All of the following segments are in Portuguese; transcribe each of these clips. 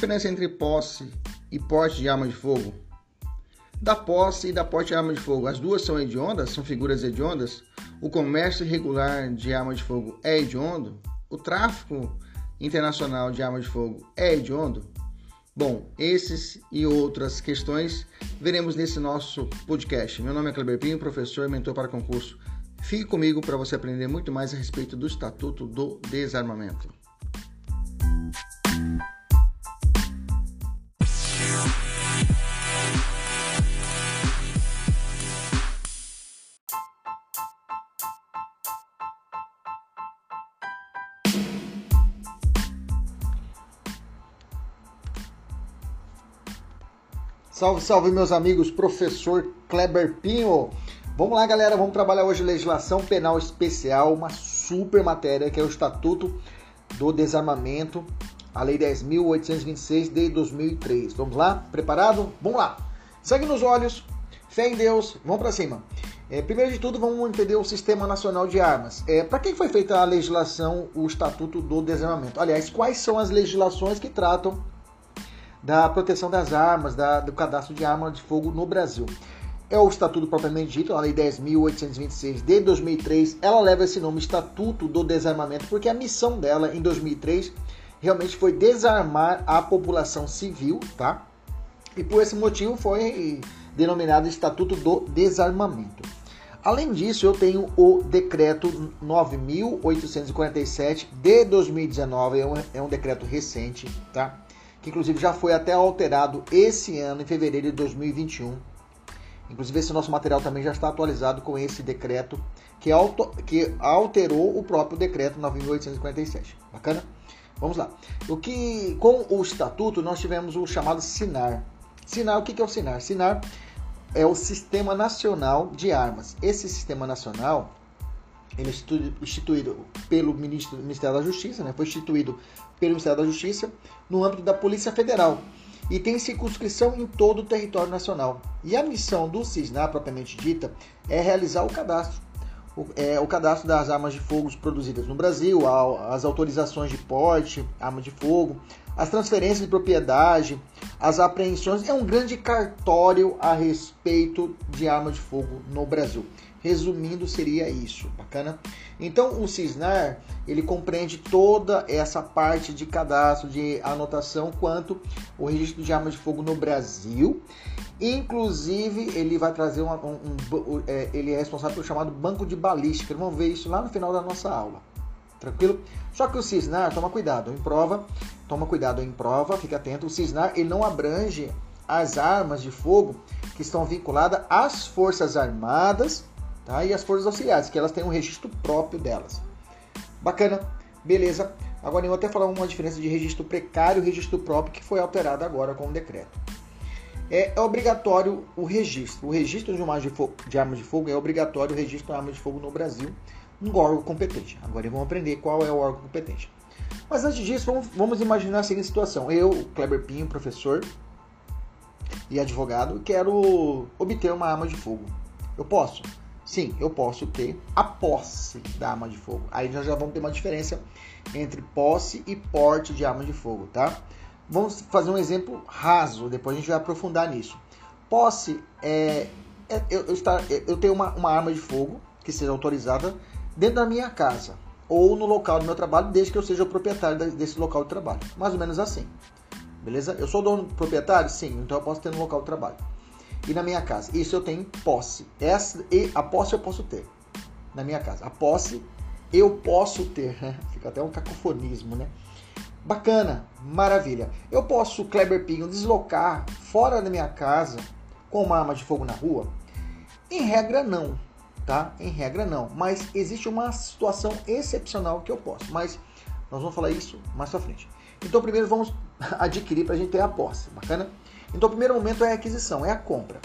Diferença entre posse e porte de arma de fogo? Da posse e da porte de arma de fogo, as duas são hediondas, são figuras hediondas. O comércio irregular de arma de fogo é hediondo. O tráfico internacional de arma de fogo é hediondo. Bom, esses e outras questões veremos nesse nosso podcast. Meu nome é Kleber Pinho, professor e mentor para concurso. Fique comigo para você aprender muito mais a respeito do Estatuto do Desarmamento. Salve, salve, meus amigos, professor Kleber Pinho. Vamos lá, galera, vamos trabalhar hoje legislação penal especial, uma super matéria que é o Estatuto do Desarmamento, a Lei 10.826 de 2003. Vamos lá? Preparado? Vamos lá. Segue nos olhos, fé em Deus, vamos para cima. É, primeiro de tudo, vamos entender o Sistema Nacional de Armas. É, para quem foi feita a legislação, o Estatuto do Desarmamento? Aliás, quais são as legislações que tratam da proteção das armas, da, do cadastro de arma de fogo no Brasil. É o Estatuto propriamente dito, a Lei 10.826 de 2003. Ela leva esse nome Estatuto do Desarmamento porque a missão dela em 2003 realmente foi desarmar a população civil, tá? E por esse motivo foi denominado Estatuto do Desarmamento. Além disso, eu tenho o Decreto 9.847 de 2019, é um, é um decreto recente, tá? Que inclusive já foi até alterado esse ano, em fevereiro de 2021. Inclusive, esse nosso material também já está atualizado com esse decreto que, auto, que alterou o próprio decreto 9.847. Bacana? Vamos lá. O que, com o estatuto, nós tivemos o chamado SINAR. SINAR, o que é o SINAR? SINAR é o Sistema Nacional de Armas. Esse Sistema Nacional ele é instituído pelo Ministério da Justiça, né? foi instituído pelo Ministério da Justiça no âmbito da Polícia Federal e tem circunscrição em todo o território nacional. E a missão do CISNAR, propriamente dita, é realizar o cadastro. O, é, o cadastro das armas de fogo produzidas no Brasil, as autorizações de porte, arma de fogo, as transferências de propriedade, as apreensões. É um grande cartório a respeito de arma de fogo no Brasil. Resumindo, seria isso, bacana? Então, o CISNAR, ele compreende toda essa parte de cadastro, de anotação, quanto o registro de armas de fogo no Brasil. Inclusive, ele vai trazer um, um, um é, ele é responsável pelo chamado banco de balística. Vamos ver isso lá no final da nossa aula. Tranquilo? Só que o CISNAR, toma cuidado, em prova, toma cuidado em prova, fica atento. O CISNAR, ele não abrange as armas de fogo que estão vinculadas às Forças Armadas tá? e as forças auxiliares, que elas têm um registro próprio delas. Bacana, beleza. Agora eu vou até falar uma diferença de registro precário e registro próprio que foi alterado agora com o decreto. É, é obrigatório o registro. O registro de, arma de, fogo, de armas de fogo é obrigatório o registro de armas de fogo no Brasil, no órgão competente. Agora vamos aprender qual é o órgão competente. Mas antes disso, vamos, vamos imaginar a seguinte situação. Eu, Kleber Pinho, professor e advogado, quero obter uma arma de fogo. Eu posso? Sim, eu posso ter a posse da arma de fogo. Aí nós já vamos ter uma diferença entre posse e porte de arma de fogo, tá? Vamos fazer um exemplo raso, depois a gente vai aprofundar nisso. Posse é, é eu, eu, estar, eu tenho uma, uma arma de fogo que seja autorizada dentro da minha casa ou no local do meu trabalho, desde que eu seja o proprietário desse local de trabalho. Mais ou menos assim. beleza? Eu sou dono proprietário? Sim, então eu posso ter no local de trabalho. E na minha casa. Isso eu tenho posse. Essa, e a posse eu posso ter na minha casa. A posse eu posso ter. Fica até um cacofonismo, né? Bacana, maravilha. Eu posso, Kleber Pinho, deslocar fora da minha casa com uma arma de fogo na rua? Em regra, não, tá? Em regra, não. Mas existe uma situação excepcional que eu posso. Mas nós vamos falar isso mais pra frente. Então, primeiro vamos adquirir para a gente ter a posse, bacana? Então, o primeiro momento é a aquisição, é a compra.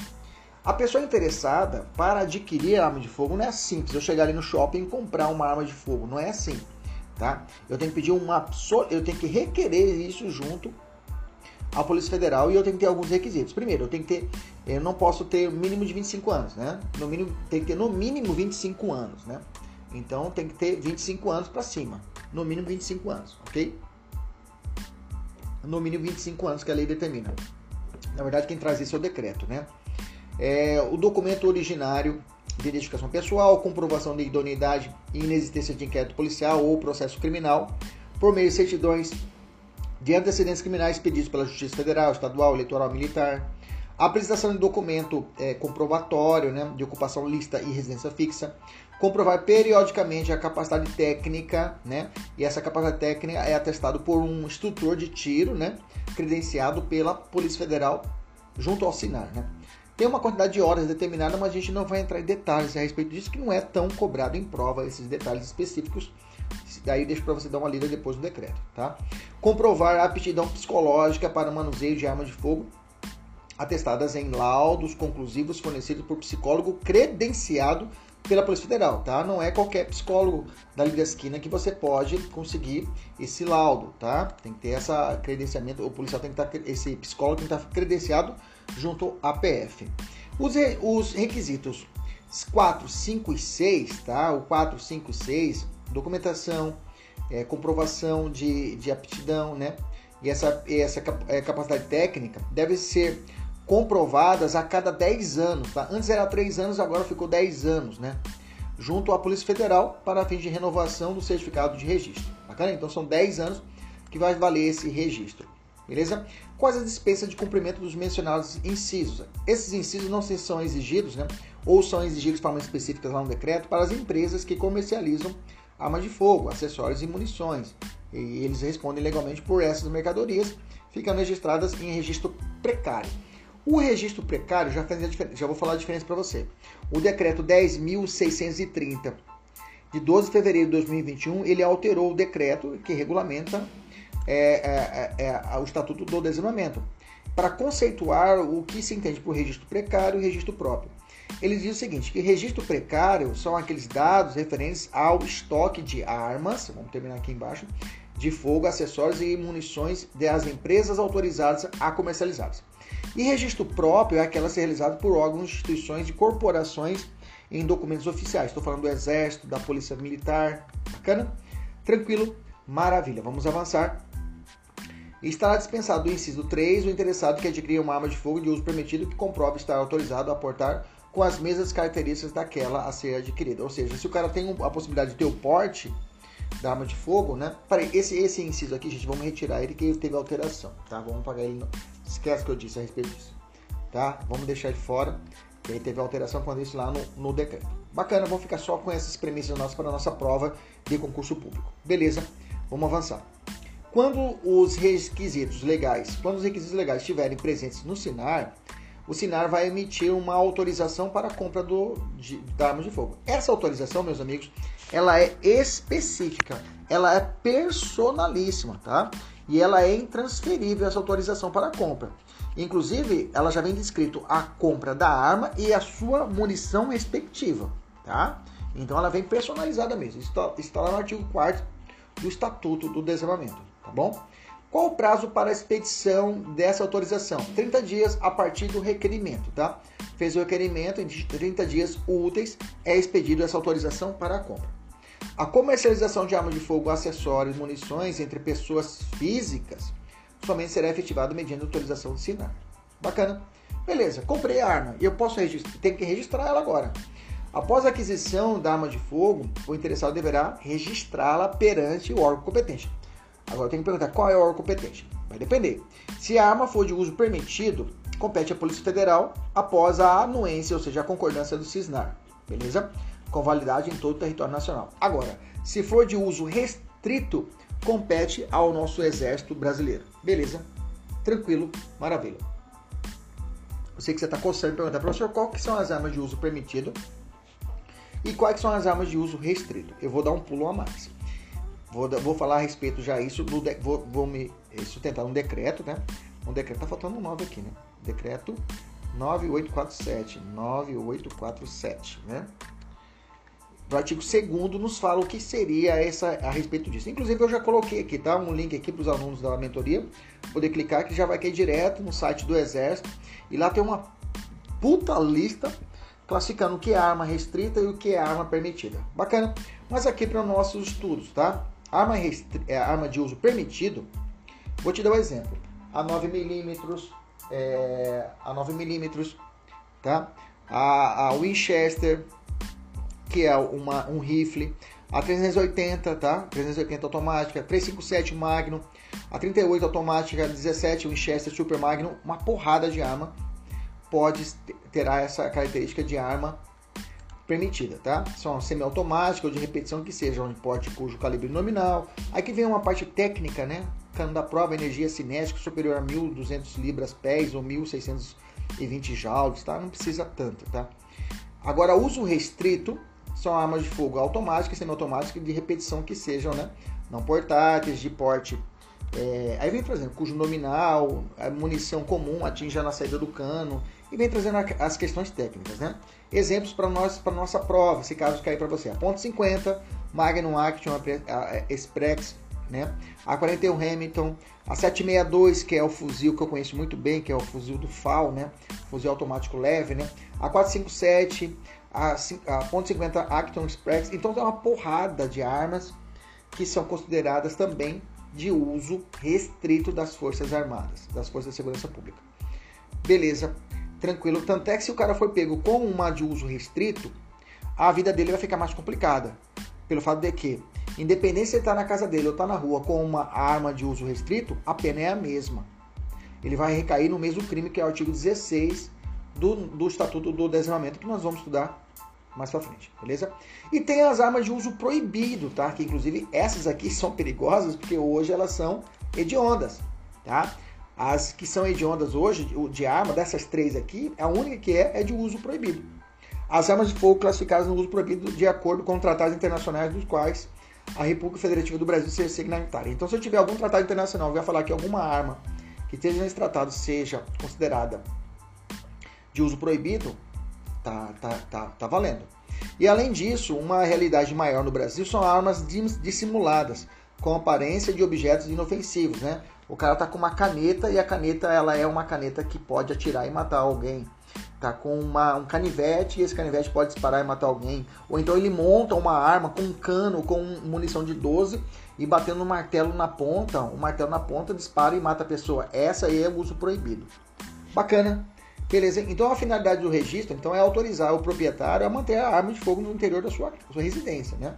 A pessoa interessada para adquirir a arma de fogo não é simples. Eu chegar ali no shopping e comprar uma arma de fogo, não é assim tá? Eu tenho que pedir uma, eu tenho que requerer isso junto à Polícia Federal e eu tenho que ter alguns requisitos. Primeiro, eu tenho que ter, eu não posso ter mínimo de 25 anos, né? No mínimo tem que ter no mínimo 25 anos, né? Então tem que ter 25 anos para cima, no mínimo 25 anos, ok? No mínimo 25 anos que a lei determina. Na verdade, quem traz isso é o decreto, né? É, o documento originário de identificação pessoal, comprovação de idoneidade e inexistência de inquérito policial ou processo criminal, por meio de certidões de antecedentes criminais pedidos pela Justiça Federal, Estadual, Eleitoral Militar, a apresentação de documento é, comprovatório né, de ocupação lista e residência fixa, comprovar periodicamente a capacidade técnica, né, e essa capacidade técnica é atestado por um instrutor de tiro, né, credenciado pela Polícia Federal junto ao SINAR, né. Tem uma quantidade de horas determinada, mas a gente não vai entrar em detalhes a respeito disso, que não é tão cobrado em prova esses detalhes específicos. Daí deixo para você dar uma lida depois do decreto, tá? Comprovar a aptidão psicológica para manuseio de arma de fogo, atestadas em laudos conclusivos fornecidos por psicólogo credenciado pela Polícia Federal, tá? Não é qualquer psicólogo da da esquina que você pode conseguir esse laudo, tá? Tem que ter essa credenciamento, o policial tem que estar, esse psicólogo tem que estar credenciado junto à PF. Os, os requisitos 4, 5 e 6, tá? O 4, 5 e 6, documentação, é, comprovação de, de aptidão, né? E essa, essa é, capacidade técnica deve ser comprovadas a cada 10 anos, tá? Antes era 3 anos, agora ficou 10 anos, né? Junto à Polícia Federal para fins de renovação do certificado de registro. Bacana? Então são 10 anos que vai valer esse registro. Beleza? Quais as dispensas de cumprimento dos mencionados incisos? Esses incisos não são exigidos, né? Ou são exigidos de forma específica lá no decreto para as empresas que comercializam armas de fogo, acessórios e munições. E eles respondem legalmente por essas mercadorias, ficando registradas em registro precário. O registro precário, já, faz a diferença, já vou falar a diferença para você. O decreto 10.630 de 12 de fevereiro de 2021, ele alterou o decreto que regulamenta é, é, é, é, o Estatuto do Desarmamento, para conceituar o que se entende por registro precário e registro próprio. Ele diz o seguinte, que registro precário são aqueles dados referentes ao estoque de armas, vamos terminar aqui embaixo, de fogo, acessórios e munições das empresas autorizadas a comercializá-las. E registro próprio é aquela ser realizado por órgãos, instituições e corporações em documentos oficiais. Estou falando do Exército, da Polícia Militar. Bacana? Tranquilo? Maravilha. Vamos avançar estará dispensado do inciso 3 o interessado que adquirir uma arma de fogo de uso permitido que comprove estar autorizado a portar com as mesmas características daquela a ser adquirida. Ou seja, se o cara tem a possibilidade de ter o porte da arma de fogo, né? Peraí, esse, esse inciso aqui, gente, vamos retirar ele que teve alteração, tá? Vamos pagar ele. No... Esquece que eu disse a respeito disso, tá? Vamos deixar ele fora, que aí teve alteração quando isso lá no, no decreto. Bacana, vamos ficar só com essas premissas nossas para a nossa prova de concurso público. Beleza, vamos avançar. Quando os requisitos legais, quando os requisitos legais estiverem presentes no SINAR, o SINAR vai emitir uma autorização para a compra do, de, da arma de fogo. Essa autorização, meus amigos, ela é específica, ela é personalíssima, tá? E ela é intransferível essa autorização para compra. Inclusive, ela já vem descrito a compra da arma e a sua munição respectiva, tá? Então ela vem personalizada mesmo. Está, está lá no artigo 4 do Estatuto do Desarmamento tá bom? Qual o prazo para a expedição dessa autorização? 30 dias a partir do requerimento, tá? Fez o requerimento, em 30 dias úteis é expedido essa autorização para a compra. A comercialização de armas de fogo, acessórios, munições entre pessoas físicas somente será efetivada mediante autorização do SINAR. Bacana? Beleza, comprei a arma e eu posso registrar, tenho que registrar ela agora. Após a aquisição da arma de fogo, o interessado deverá registrá-la perante o órgão competente. Agora tem que perguntar qual é o órgão competente. Vai depender. Se a arma for de uso permitido, compete à Polícia Federal após a anuência, ou seja, a concordância do CISNAR, beleza? Com validade em todo o território nacional. Agora, se for de uso restrito, compete ao nosso Exército Brasileiro. Beleza? Tranquilo, maravilha. Eu sei que você está coçando perguntar, professor, qual que são as armas de uso permitido e quais são as armas de uso restrito? Eu vou dar um pulo a mais. Vou, vou falar a respeito já isso, do, vou, vou me sustentar um decreto, né? Um decreto, tá faltando um 9 aqui, né? Decreto 9847, 9847, né? Do artigo 2 nos fala o que seria essa a respeito disso. Inclusive eu já coloquei aqui, tá? Um link aqui para os alunos da mentoria, poder clicar que já vai cair direto no site do Exército e lá tem uma puta lista classificando o que é arma restrita e o que é arma permitida. Bacana. Mas aqui para nossos estudos, tá? Arma, é, arma de uso permitido, vou te dar um exemplo. A 9mm, é... a 9mm, tá? A, a Winchester, que é uma, um rifle, a 380, tá? 380 automática, 357 Magnum, a 38 automática, 17 Winchester Super Magnum, uma porrada de arma pode terá essa característica de arma permitida, tá? São semiautomática ou de repetição que seja, um porte cujo calibre nominal. Aqui vem uma parte técnica, né? Cano da prova, energia cinética superior a 1.200 libras pés ou 1.620 joules, tá? Não precisa tanto, tá? Agora, uso restrito são armas de fogo automáticas, semiautomáticas de repetição que sejam, né? Não portáteis, de porte. É... aí vem, exemplo, cujo nominal, a munição comum atinja na saída do cano e vem trazendo as questões técnicas, né? Exemplos para nós, para nossa prova, se caso cair para você. A ponto .50, Magnum Action Express, né? A 41 Hamilton, a 762, que é o fuzil que eu conheço muito bem, que é o fuzil do FAL, né? Fuzil automático leve, né? A 457, a, a ponto .50 Acton Express. Então tem uma porrada de armas que são consideradas também de uso restrito das Forças Armadas, das Forças de Segurança Pública. Beleza, tranquilo. Tanto é que se o cara for pego com uma de uso restrito, a vida dele vai ficar mais complicada. Pelo fato de que, independente se ele está na casa dele ou está na rua com uma arma de uso restrito, a pena é a mesma. Ele vai recair no mesmo crime que é o artigo 16 do, do Estatuto do Desarmamento, que nós vamos estudar mais pra frente, beleza? E tem as armas de uso proibido, tá? Que inclusive essas aqui são perigosas porque hoje elas são hediondas, tá? As que são hediondas hoje de arma, dessas três aqui, a única que é é de uso proibido. As armas de fogo classificadas no uso proibido de acordo com tratados internacionais dos quais a República Federativa do Brasil seja signatária. Então, se eu tiver algum tratado internacional vai falar que alguma arma que esteja nesse tratado seja considerada de uso proibido, tá, tá, tá, tá valendo. E além disso, uma realidade maior no Brasil são armas dissimuladas, com aparência de objetos inofensivos, né? O cara tá com uma caneta e a caneta ela é uma caneta que pode atirar e matar alguém. Tá com uma, um canivete e esse canivete pode disparar e matar alguém. Ou então ele monta uma arma com um cano, com munição de 12 e batendo um martelo na ponta, o um martelo na ponta dispara e mata a pessoa. Essa aí é o uso proibido. Bacana. Beleza? Então a finalidade do registro então, é autorizar o proprietário a manter a arma de fogo no interior da sua, sua residência, né?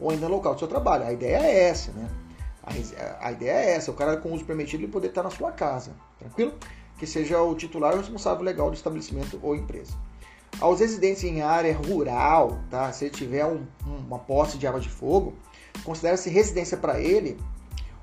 Ou ainda no local do seu trabalho. A ideia é essa, né? A, a, ideia é essa, o cara com uso permitido ele poder estar na sua casa, tranquilo? Que seja o titular ou responsável legal do estabelecimento ou empresa. Aos residentes em área rural, tá? Se ele tiver um, uma posse de arma de fogo, considera-se residência para ele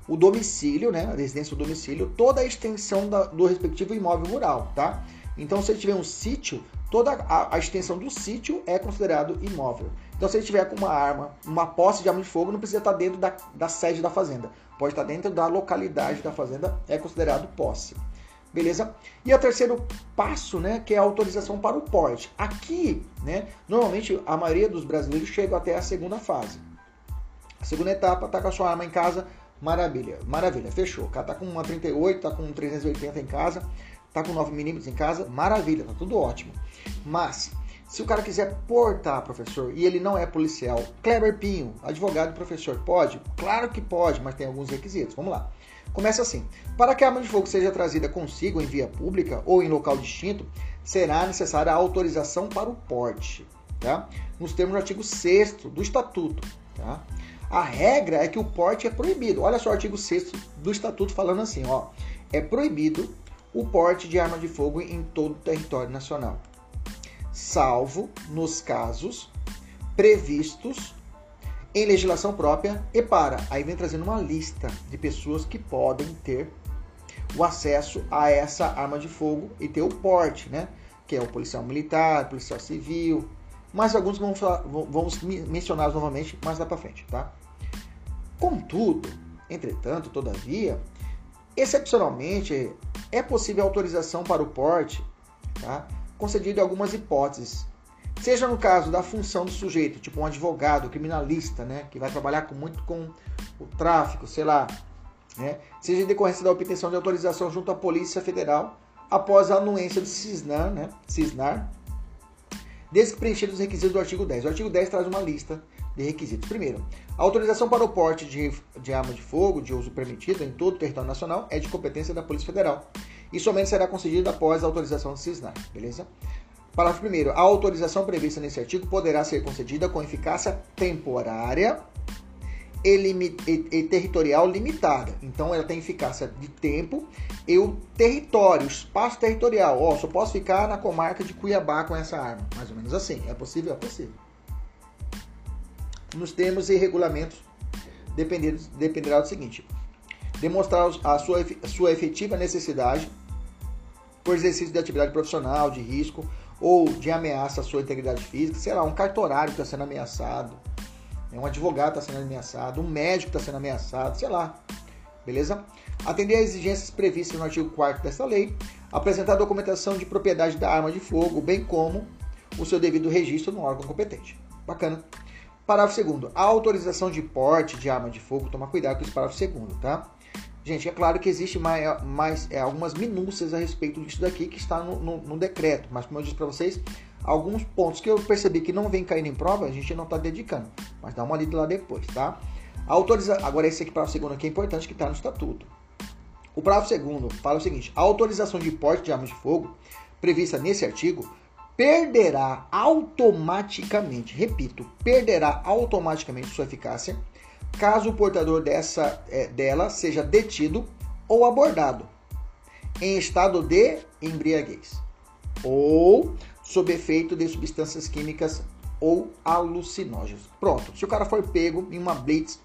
o domicílio, né? A residência do domicílio, toda a extensão da, do respectivo imóvel rural, tá? Então, se ele tiver um sítio, toda a, a, extensão do sítio é considerado imóvel. Então, se ele tiver com uma arma, uma posse de arma de fogo, não precisa estar dentro da, da sede da fazenda. Pode estar dentro da localidade da fazenda, é considerado posse. Beleza? E o terceiro passo, né, que é a autorização para o porte. Aqui, né, normalmente a maioria dos brasileiros chega até a segunda fase. A segunda etapa, tá com a sua arma em casa, maravilha, maravilha, fechou. O cara tá com uma 38, tá com um 380 em casa, tá com 9mm em casa, maravilha, tá tudo ótimo. Mas, se o cara quiser portar, professor, e ele não é policial, Kleber Pinho, advogado e professor, pode? Claro que pode, mas tem alguns requisitos. Vamos lá. Começa assim: para que a arma de fogo seja trazida consigo em via pública ou em local distinto, será necessária a autorização para o porte, tá? nos termos do artigo 6 do Estatuto. Tá? A regra é que o porte é proibido. Olha só o artigo 6 do Estatuto falando assim, ó. É proibido o porte de arma de fogo em todo o território nacional, salvo nos casos previstos em legislação própria e para. Aí vem trazendo uma lista de pessoas que podem ter o acesso a essa arma de fogo e ter o porte, né? Que é o policial militar, policial civil, mas alguns vamos, vamos mencionar novamente mais lá para frente, tá? Contudo, entretanto, todavia, excepcionalmente é possível autorização para o porte, tá? concedida em algumas hipóteses, seja no caso da função do sujeito, tipo um advogado, criminalista, né, que vai trabalhar com, muito com o tráfico, sei lá, né, seja em decorrência da obtenção de autorização junto à Polícia Federal após a anuência do CISNAR, né, CISNAR desde que preenchidos os requisitos do artigo 10. O artigo 10 traz uma lista de requisitos. Primeiro, a autorização para o porte de, de arma de fogo de uso permitido em todo o território nacional é de competência da Polícia Federal e somente será concedida após a autorização do CISNAR, beleza? Parágrafo 1. A autorização prevista nesse artigo poderá ser concedida com eficácia temporária e, e, e, territorial limitada. Então ela tem eficácia de tempo e o território, espaço territorial. Ó, só posso ficar na comarca de Cuiabá com essa arma. Mais ou menos assim. É possível? É possível. Nos termos e regulamentos dependerá do seguinte: demonstrar a sua, a sua efetiva necessidade por exercício de atividade profissional, de risco ou de ameaça à sua integridade física, sei lá, um cartorário está sendo ameaçado, né, um advogado está sendo ameaçado, um médico está sendo ameaçado, sei lá, beleza? Atender às exigências previstas no artigo 4 desta lei, apresentar documentação de propriedade da arma de fogo, bem como o seu devido registro no órgão competente. Bacana. Parágrafo 2 A autorização de porte de arma de fogo, toma cuidado com esse parágrafo 2 tá? Gente, é claro que existe mais, mais é, algumas minúcias a respeito disso daqui que está no, no, no decreto, mas como eu disse para vocês, alguns pontos que eu percebi que não vem caindo em prova, a gente não está dedicando, mas dá uma lida lá depois, tá? A autoriza... Agora esse aqui, parágrafo segundo aqui é importante que está no estatuto. O parágrafo segundo fala o seguinte, a autorização de porte de armas de fogo prevista nesse artigo perderá automaticamente, repito, perderá automaticamente sua eficácia caso o portador dessa, é, dela seja detido ou abordado em estado de embriaguez ou sob efeito de substâncias químicas ou alucinógenos. Pronto, se o cara for pego em uma blitz,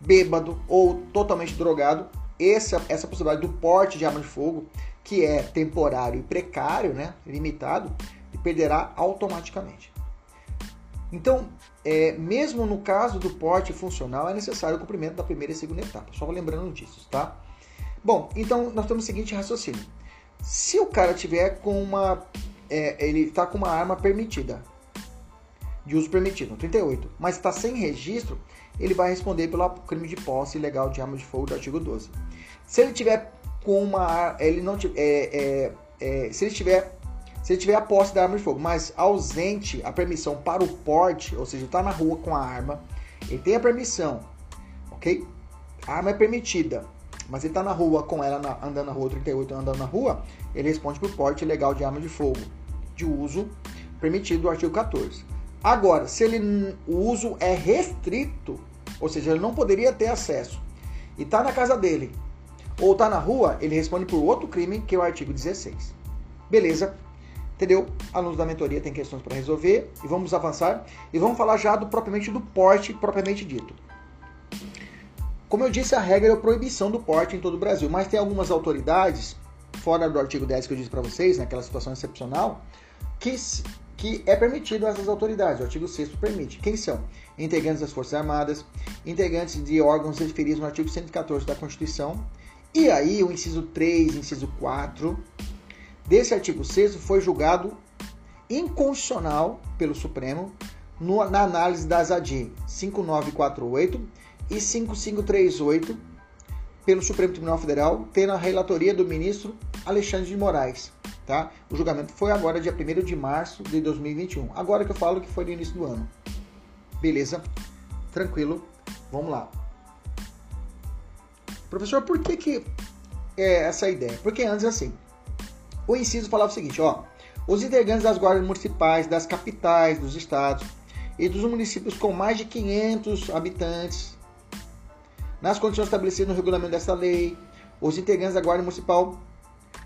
bêbado ou totalmente drogado, essa, essa possibilidade do porte de arma de fogo, que é temporário e precário, né, limitado, perderá automaticamente. Então, é, mesmo no caso do porte funcional, é necessário o cumprimento da primeira e segunda etapa. Só lembrando disso, tá? Bom, então nós temos o seguinte raciocínio. Se o cara tiver com uma. É, ele está com uma arma permitida, de uso permitido, 38, mas está sem registro, ele vai responder pelo crime de posse ilegal de arma de fogo do artigo 12. Se ele tiver com uma. Ele não, é, é, é, se ele tiver se tiver a posse da arma de fogo, mas ausente a permissão para o porte, ou seja, está na rua com a arma, ele tem a permissão, ok? A arma é permitida, mas ele está na rua com ela, na, andando na rua 38, andando na rua, ele responde por porte ilegal de arma de fogo, de uso permitido do artigo 14. Agora, se ele, o uso é restrito, ou seja, ele não poderia ter acesso, e está na casa dele, ou está na rua, ele responde por outro crime, que é o artigo 16. Beleza? Entendeu? Alunos da mentoria têm questões para resolver e vamos avançar e vamos falar já do propriamente do porte propriamente dito. Como eu disse, a regra é a proibição do porte em todo o Brasil, mas tem algumas autoridades, fora do artigo 10 que eu disse para vocês, naquela situação excepcional, que, que é permitido essas autoridades. O artigo 6 permite. Quem são? Integrantes das Forças Armadas, integrantes de órgãos referidos no artigo 114 da Constituição, e aí o inciso 3, inciso 4, desse artigo 6 foi julgado inconstitucional pelo Supremo no, na análise das ADI 5948 e 5538 pelo Supremo Tribunal Federal, tendo a relatoria do ministro Alexandre de Moraes. Tá? O julgamento foi agora, dia 1 de março de 2021. Agora que eu falo que foi no início do ano. Beleza? Tranquilo? Vamos lá. Professor, por que, que é essa ideia? Porque antes assim, o inciso falava o seguinte, ó, os integrantes das guardas municipais das capitais dos estados e dos municípios com mais de 500 habitantes nas condições estabelecidas no regulamento desta lei, os integrantes da Guarda Municipal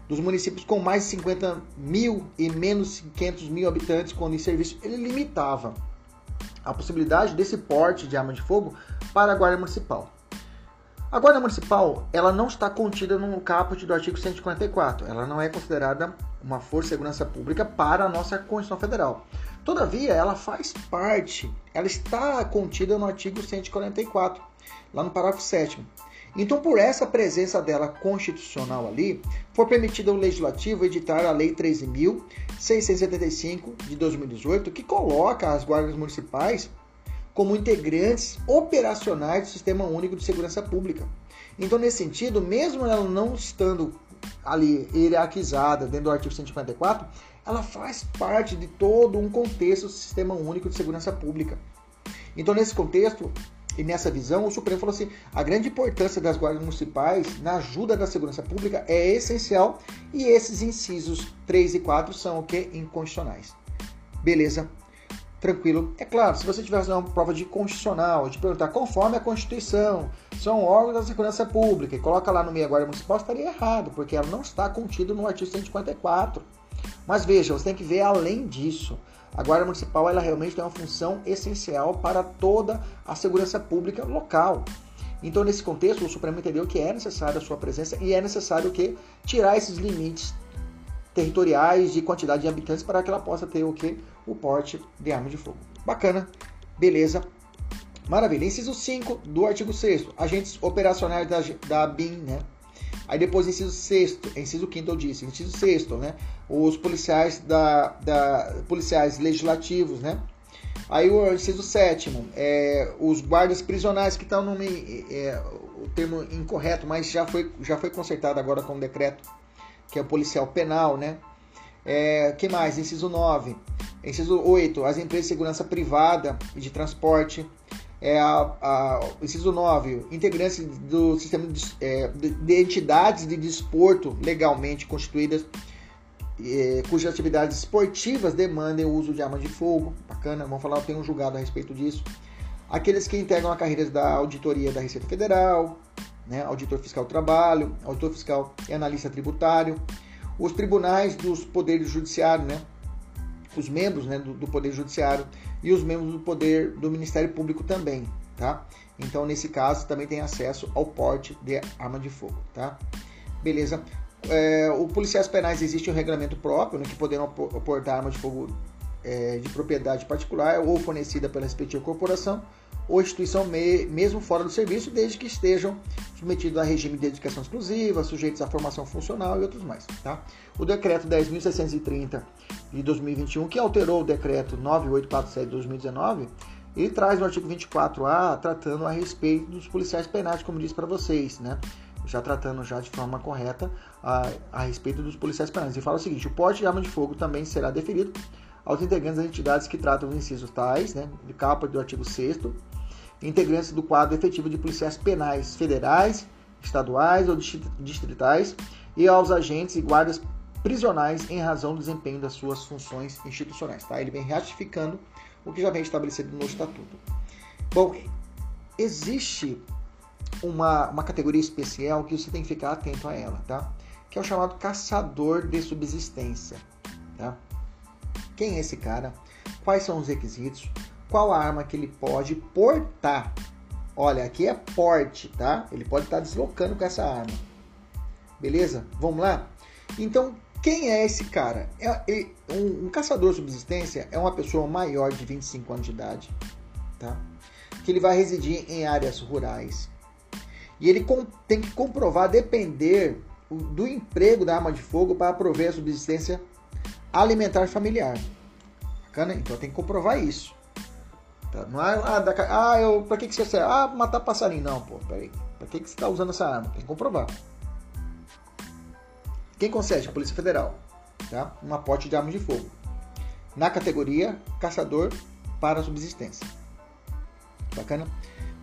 dos municípios com mais de 50 mil e menos 500 mil habitantes quando em serviço, ele limitava a possibilidade desse porte de arma de fogo para a Guarda Municipal. A Guarda Municipal ela não está contida no caput do artigo 144. Ela não é considerada uma força de segurança pública para a nossa Constituição Federal. Todavia, ela faz parte, ela está contida no artigo 144, lá no parágrafo 7 então, por essa presença dela constitucional ali, foi permitido ao Legislativo editar a Lei 13.675 de 2018, que coloca as guardas municipais como integrantes operacionais do Sistema Único de Segurança Pública. Então, nesse sentido, mesmo ela não estando ali hierarquizada dentro do artigo 154, ela faz parte de todo um contexto do Sistema Único de Segurança Pública. Então, nesse contexto, e nessa visão, o Supremo falou assim: a grande importância das guardas municipais na ajuda da segurança pública é essencial e esses incisos 3 e 4 são o que? Inconstitucionais. Beleza? Tranquilo. É claro, se você tivesse uma prova de constitucional, de perguntar conforme a Constituição, são órgãos da segurança pública, e coloca lá no meio a guarda municipal, estaria errado, porque ela não está contida no artigo 154. Mas veja, você tem que ver além disso. A Guarda Municipal ela realmente tem uma função essencial para toda a segurança pública local. Então, nesse contexto, o Supremo entendeu que é necessária a sua presença e é necessário que tirar esses limites territoriais de quantidade de habitantes para que ela possa ter o que? O porte de arma de fogo. Bacana, beleza. Maravilha. Inciso 5 do artigo 6 agentes operacionais da, da BIM, né? Aí depois, inciso sexto, inciso quinto eu disse, inciso sexto, né? Os policiais da, da policiais legislativos, né? Aí o inciso sétimo, é, os guardas prisionais que estão no é, o termo incorreto, mas já foi já foi consertado agora com o decreto, que é o policial penal, né? É, que mais? Inciso 9. Inciso 8. As empresas de segurança privada e de transporte é a, a, inciso 9, integrantes do sistema de, é, de, entidades de desporto legalmente constituídas, é, cujas atividades esportivas demandem o uso de arma de fogo. Bacana, vamos falar, tem um julgado a respeito disso. Aqueles que integram a carreira da auditoria da Receita Federal, né, auditor fiscal do trabalho, auditor fiscal e analista tributário, os tribunais dos poderes judiciários, né, os membros né, do, do Poder Judiciário e os membros do Poder do Ministério Público também, tá? Então, nesse caso, também tem acesso ao porte de arma de fogo, tá? Beleza. É, o policiais penais existe um regulamento próprio né, que poderão portar arma de fogo é, de propriedade particular ou fornecida pela respectiva corporação ou instituição me, mesmo fora do serviço, desde que estejam submetidos a regime de dedicação exclusiva, sujeitos à formação funcional e outros mais. Tá? O decreto 10.630 de 2021, que alterou o decreto 9847 de 2019, ele traz no artigo 24A tratando a respeito dos policiais penais, como disse para vocês, né? já tratando já de forma correta a, a respeito dos policiais penais. E fala o seguinte: o porte de arma de fogo também será deferido aos integrantes das entidades que tratam os incisos tais, né, de capa do artigo 6 integrantes do quadro efetivo de policiais penais federais, estaduais ou distritais e aos agentes e guardas prisionais em razão do desempenho das suas funções institucionais. Tá? Ele vem ratificando o que já vem estabelecido no Estatuto. Bom, existe uma, uma categoria especial que você tem que ficar atento a ela, tá? que é o chamado caçador de subsistência. Tá? Quem é esse cara? Quais são os requisitos? qual arma que ele pode portar. Olha, aqui é porte, tá? Ele pode estar deslocando com essa arma. Beleza? Vamos lá? Então, quem é esse cara? É, um, um, caçador de subsistência é uma pessoa maior de 25 anos de idade, tá? Que ele vai residir em áreas rurais. E ele tem que comprovar depender do emprego da arma de fogo para prover a subsistência alimentar familiar. Bacana? Então tem que comprovar isso. Tá? Não é, ah, da, ah eu, pra que, que você serve? Ah, matar passarinho. Não, pô, peraí. Pra que, que você tá usando essa arma? Tem que comprovar. Quem concede? A Polícia Federal. Tá? Um aporte de armas de fogo. Na categoria caçador para subsistência. Bacana?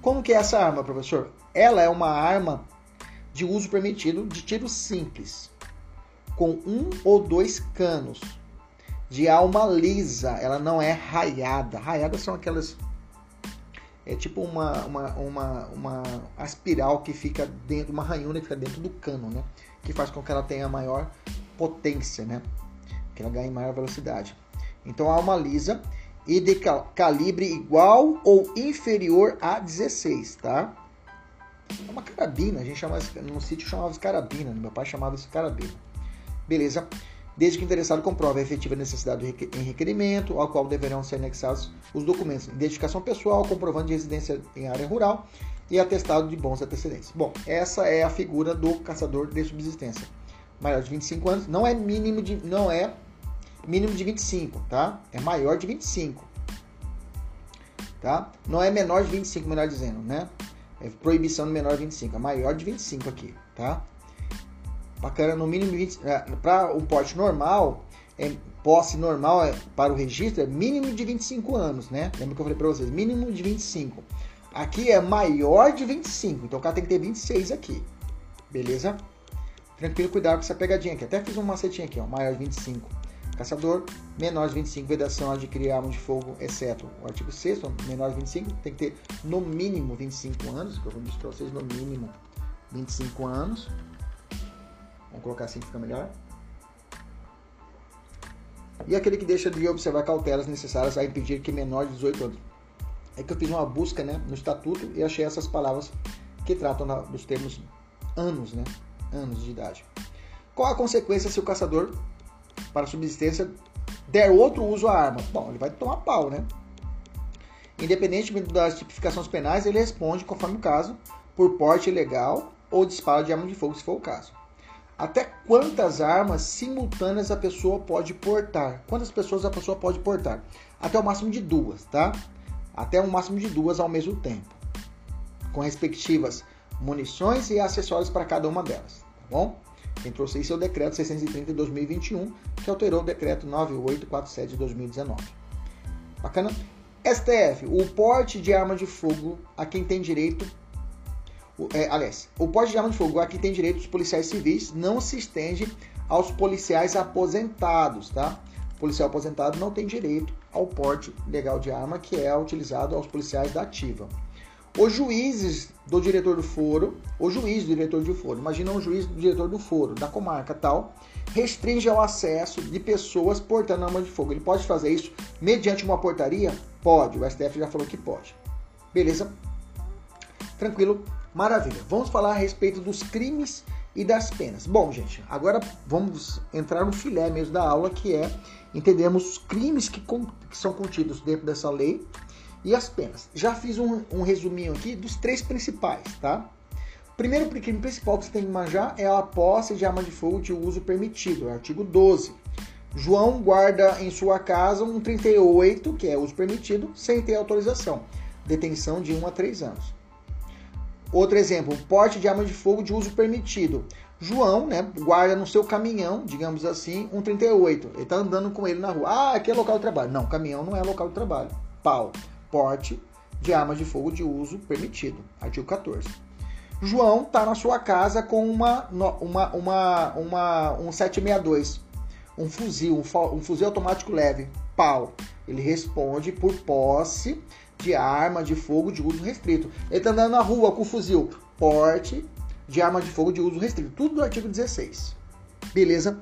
Como que é essa arma, professor? Ela é uma arma de uso permitido de tiro simples, com um ou dois canos de alma lisa, ela não é raiada. Raiadas são aquelas é tipo uma, uma, uma, uma espiral que fica dentro, uma ranhura que fica dentro do cano, né? Que faz com que ela tenha maior potência, né? Que ela ganhe maior velocidade. Então a alma lisa e de calibre igual ou inferior a 16, tá? É uma carabina, a gente chama no sítio chamava de carabina, meu pai chamava de carabina. Beleza? Desde que o interessado comprove a efetiva necessidade em requerimento, ao qual deverão ser anexados os documentos identificação pessoal, comprovando de residência em área rural e atestado de bons antecedentes. Bom, essa é a figura do caçador de subsistência. Maior de 25 anos, não é mínimo de não é mínimo de 25, tá? É maior de 25. Tá? Não é menor de 25, melhor dizendo, né? É proibição de menor de 25, é maior de 25 aqui, tá? Bacana, no mínimo 20. É, para o porte normal, é, posse normal é, para o registro é mínimo de 25 anos, né? Lembra que eu falei para vocês? Mínimo de 25. Aqui é maior de 25, então o cara tem que ter 26 aqui. Beleza? Tranquilo, cuidado com essa pegadinha aqui. Até fiz um macetinho aqui, ó. Maior de 25. Caçador, menor de 25, vedação adquirir arma de fogo, exceto o artigo 6 menor de 25, tem que ter no mínimo 25 anos, que eu vou dizer para vocês, no mínimo 25 anos. Vamos colocar assim que fica melhor. E aquele que deixa de observar cautelas necessárias a impedir que menor de 18 anos. É que eu fiz uma busca né, no estatuto e achei essas palavras que tratam dos termos anos, né? Anos de idade. Qual a consequência se o caçador, para subsistência, der outro uso à arma? Bom, ele vai tomar pau, né? Independentemente das tipificações penais, ele responde, conforme o caso, por porte ilegal ou disparo de arma de fogo, se for o caso. Até quantas armas simultâneas a pessoa pode portar? Quantas pessoas a pessoa pode portar? Até o máximo de duas, tá? Até o máximo de duas ao mesmo tempo, com respectivas munições e acessórios para cada uma delas, tá bom? Quem trouxe isso é o decreto 630 de 2021, que alterou o decreto 9847 de 2019. Bacana? STF, o porte de arma de fogo a quem tem direito é, aliás, o porte de arma de fogo aqui tem direito dos policiais civis, não se estende aos policiais aposentados, tá? O policial aposentado não tem direito ao porte legal de arma que é utilizado aos policiais da ativa. Os juízes do diretor do foro, o juiz do diretor do foro, imagina um juiz do diretor do foro, da comarca tal, restringe ao acesso de pessoas portando arma de fogo. Ele pode fazer isso mediante uma portaria? Pode, o STF já falou que pode. Beleza? Tranquilo? Maravilha. Vamos falar a respeito dos crimes e das penas. Bom, gente, agora vamos entrar no filé mesmo da aula, que é entendermos os crimes que, que são contidos dentro dessa lei e as penas. Já fiz um, um resuminho aqui dos três principais, tá? Primeiro crime principal que você tem que manjar é a posse de arma de fogo de uso permitido, é artigo 12. João guarda em sua casa um 38, que é uso permitido, sem ter autorização. Detenção de 1 a 3 anos. Outro exemplo, porte de arma de fogo de uso permitido. João, né, guarda no seu caminhão, digamos assim, um 38. Ele está andando com ele na rua. Ah, aqui é local de trabalho. Não, caminhão não é local de trabalho. Pau, porte de arma de fogo de uso permitido. Artigo 14. João está na sua casa com uma, uma, uma, uma, um 762, um fuzil, um, um fuzil automático leve. Pau. Ele responde por posse de arma de fogo de uso restrito. Ele está andando na rua com fuzil, porte de arma de fogo de uso restrito. Tudo do artigo 16. Beleza?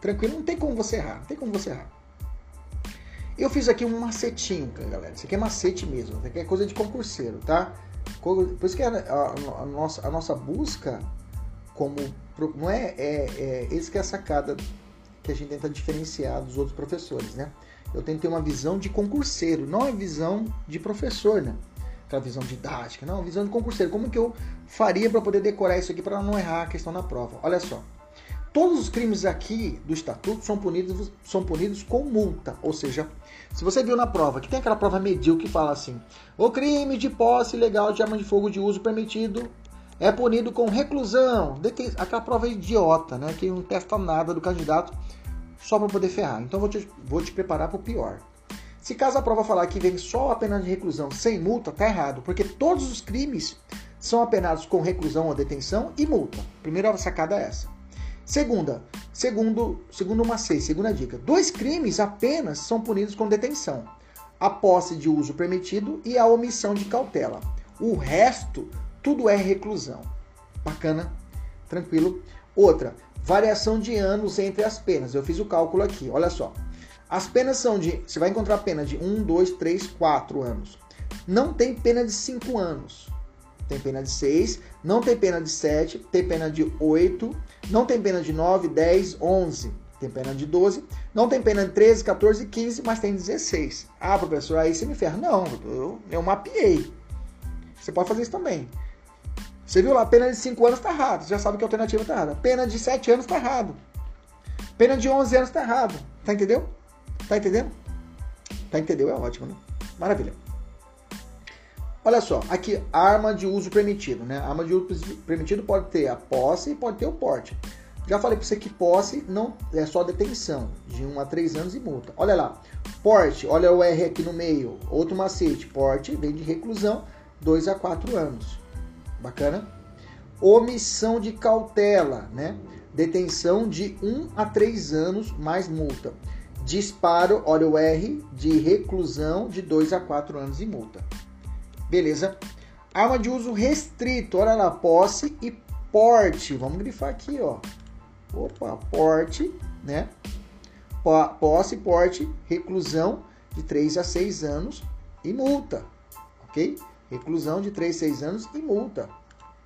Tranquilo? Não tem como você errar. Não tem como você errar. Eu fiz aqui um macetinho, galera. Isso aqui é macete mesmo. Isso aqui é coisa de concurseiro, tá? Por isso que a, a, a nossa, a nossa busca como... Não é, é, é... Esse que é a sacada que a gente tenta diferenciar dos outros professores, né? Eu tenho que ter uma visão de concurseiro, não a visão de professor, né? Aquela visão didática, não, visão de concurseiro. Como que eu faria para poder decorar isso aqui para não errar a questão na prova? Olha só. Todos os crimes aqui do estatuto são punidos, são punidos com multa, ou seja, se você viu na prova que tem aquela prova medíocre que fala assim: o crime de posse ilegal de arma de fogo de uso permitido é punido com reclusão. Aquela prova é idiota, né? Que não testa nada do candidato só para poder ferrar. Então vou te, vou te preparar para o pior. Se caso a prova falar que vem só a pena de reclusão sem multa, tá errado, porque todos os crimes são apenados com reclusão ou detenção e multa. Primeira sacada é essa. Segunda, segundo, segundo uma C, segunda dica. Dois crimes apenas são punidos com detenção. a posse de uso permitido e a omissão de cautela. O resto, tudo é reclusão. Bacana? Tranquilo? Outra, variação de anos entre as penas. Eu fiz o cálculo aqui, olha só. As penas são de. Você vai encontrar pena de 1, 2, 3, 4 anos. Não tem pena de 5 anos. Tem pena de 6, não tem pena de 7, tem pena de 8, não tem pena de 9, 10, 11. Tem pena de 12, não tem pena de 13, 14, 15, mas tem 16. Ah, professor, aí você me ferra. Não, eu, eu mapeei. Você pode fazer isso também. Você viu lá, pena de 5 anos está errado. Você já sabe que a alternativa está errada. Pena de 7 anos está errado. Pena de 11 anos está errado. Tá entendeu? Tá entendendo? Tá entendeu? É ótimo, né? Maravilha. Olha só, aqui arma de uso permitido, né? Arma de uso permitido pode ter a posse e pode ter o porte. Já falei para você que posse não é só detenção, de 1 a 3 anos e multa. Olha lá, porte, olha o R aqui no meio, outro macete, porte vem de reclusão, 2 a 4 anos. Bacana? Omissão de cautela, né? Detenção de 1 a 3 anos mais multa. Disparo, olha o R, de reclusão de 2 a 4 anos e multa. Beleza? Arma de uso restrito, olha lá, posse e porte. Vamos grifar aqui, ó. Opa, porte, né? Posse, porte, reclusão de 3 a 6 anos e multa, ok? Reclusão de 3 a 6 anos e multa,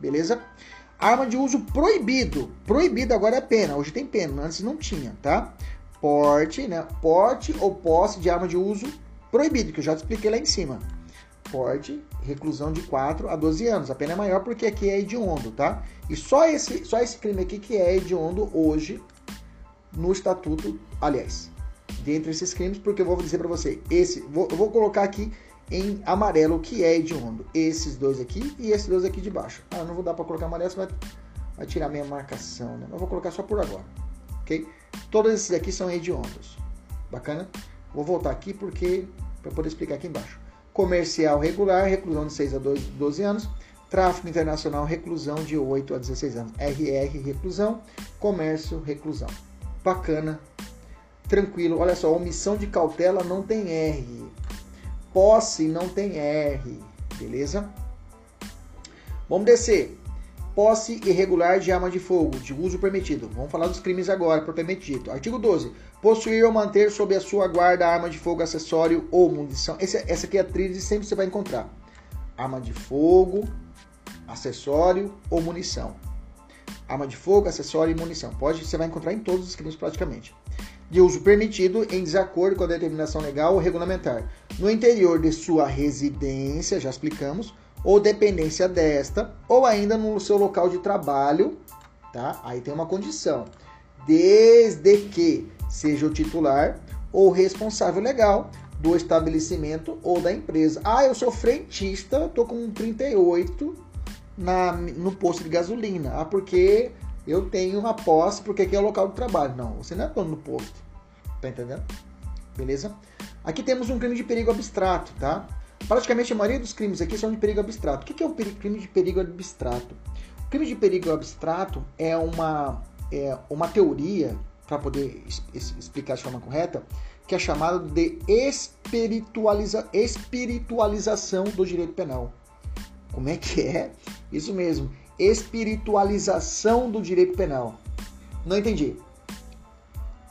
beleza? Arma de uso proibido. Proibido agora é pena, hoje tem pena, antes não tinha, tá? Porte, né? Porte ou posse de arma de uso proibido, que eu já te expliquei lá em cima. Porte, reclusão de 4 a 12 anos. A pena é maior porque aqui é hediondo, tá? E só esse, só esse crime aqui que é hediondo hoje no estatuto, aliás, dentre esses crimes, porque eu vou dizer para você, esse, vou, eu vou colocar aqui em amarelo que é hediondo. Esses dois aqui e esses dois aqui de baixo. Ah, não vou dar para colocar amarelo, vai, vai tirar minha marcação, né? Eu vou colocar só por agora, ok? Todos esses aqui são hediondos. Bacana? Vou voltar aqui porque para poder explicar aqui embaixo. Comercial regular, reclusão de 6 a 12 anos Tráfico internacional, reclusão de 8 a 16 anos. RR, reclusão. Comércio, reclusão. Bacana. Tranquilo. Olha só, omissão de cautela não tem R. Posse não tem R. Beleza? Vamos descer. Posse irregular de arma de fogo, de uso permitido. Vamos falar dos crimes agora, propriamente dito. Artigo 12. Possuir ou manter sob a sua guarda arma de fogo, acessório ou munição. Esse, essa aqui é a tríade sempre você vai encontrar. Arma de fogo, acessório ou munição. Arma de fogo, acessório e munição. Pode, você vai encontrar em todos os crimes praticamente. De uso permitido em desacordo com a determinação legal ou regulamentar. No interior de sua residência, já explicamos, ou dependência desta, ou ainda no seu local de trabalho, tá? Aí tem uma condição. Desde que seja o titular ou responsável legal do estabelecimento ou da empresa. Ah, eu sou frentista, tô com 38 na, no posto de gasolina. Ah, porque eu tenho uma posse, porque aqui é o local de trabalho. Não, você não é dono do posto. Tá entendendo? Beleza? Aqui temos um crime de perigo abstrato, tá? Praticamente a maioria dos crimes aqui são de perigo abstrato. O que é o crime de perigo abstrato? O crime de perigo abstrato é uma, é uma teoria, para poder explicar de forma correta, que é chamada de espiritualiza, espiritualização do direito penal. Como é que é? Isso mesmo, espiritualização do direito penal. Não entendi.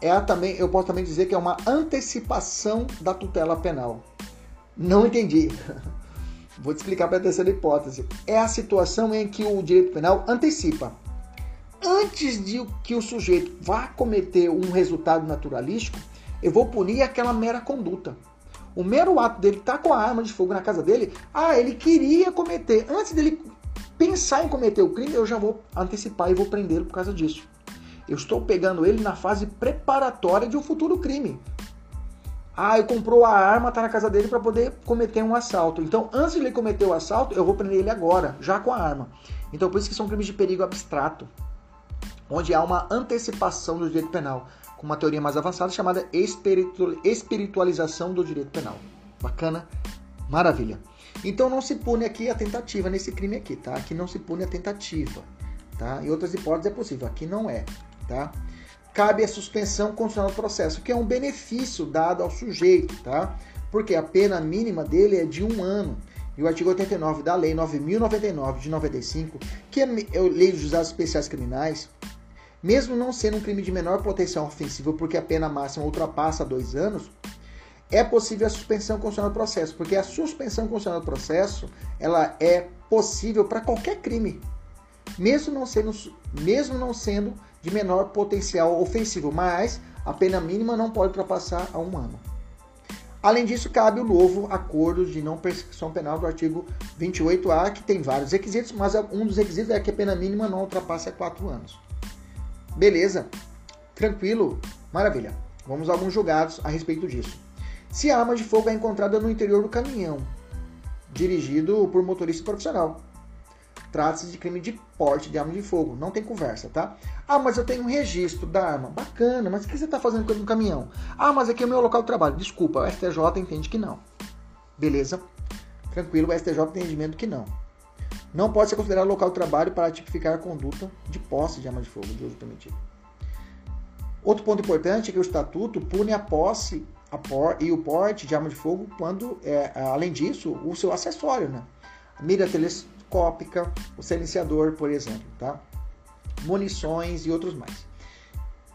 É também, eu posso também dizer que é uma antecipação da tutela penal. Não entendi. Vou te explicar para a terceira hipótese. É a situação em que o direito penal antecipa. Antes de que o sujeito vá cometer um resultado naturalístico, eu vou punir aquela mera conduta. O mero ato dele estar tá com a arma de fogo na casa dele, ah, ele queria cometer. Antes dele pensar em cometer o crime, eu já vou antecipar e vou prendê-lo por causa disso. Eu estou pegando ele na fase preparatória de um futuro crime. Ah, ele comprou a arma, tá na casa dele para poder cometer um assalto. Então, antes de ele cometer o assalto, eu vou prender ele agora, já com a arma. Então, por isso que são crimes de perigo abstrato, onde há uma antecipação do direito penal com uma teoria mais avançada chamada espiritualização do direito penal. Bacana? Maravilha. Então não se pune aqui a tentativa nesse crime aqui, tá? Aqui não se pune a tentativa, tá? Em outras hipóteses é possível, aqui não é, tá? Cabe a suspensão condicional do processo, que é um benefício dado ao sujeito, tá? porque a pena mínima dele é de um ano. E o artigo 89 da Lei 9.099 de 95, que é a Lei dos Juizados Especiais Criminais, mesmo não sendo um crime de menor potencial ofensivo, porque a pena máxima ultrapassa dois anos, é possível a suspensão constitucional do processo, porque a suspensão constitucional do processo ela é possível para qualquer crime, mesmo não sendo, mesmo não sendo de menor potencial ofensivo, mas a pena mínima não pode ultrapassar a um ano. Além disso, cabe o novo acordo de não persecução penal do artigo 28A, que tem vários requisitos, mas um dos requisitos é que a pena mínima não ultrapasse quatro anos. Beleza, tranquilo, maravilha. Vamos a alguns julgados a respeito disso. Se a arma de fogo é encontrada no interior do caminhão, dirigido por motorista profissional, trata-se de crime de porte de arma de fogo. Não tem conversa, tá? Ah, mas eu tenho um registro da arma. Bacana, mas o que você está fazendo com no caminhão? Ah, mas aqui é o meu local de trabalho. Desculpa, o STJ entende que não. Beleza? Tranquilo, o STJ tem entendimento que não. Não pode ser considerado local de trabalho para tipificar a conduta de posse de arma de fogo de uso permitido. Outro ponto importante é que o estatuto pune a posse e o porte de arma de fogo quando, é, além disso, o seu acessório, né? Mira telescópica, o silenciador, por exemplo, tá? Munições e outros mais.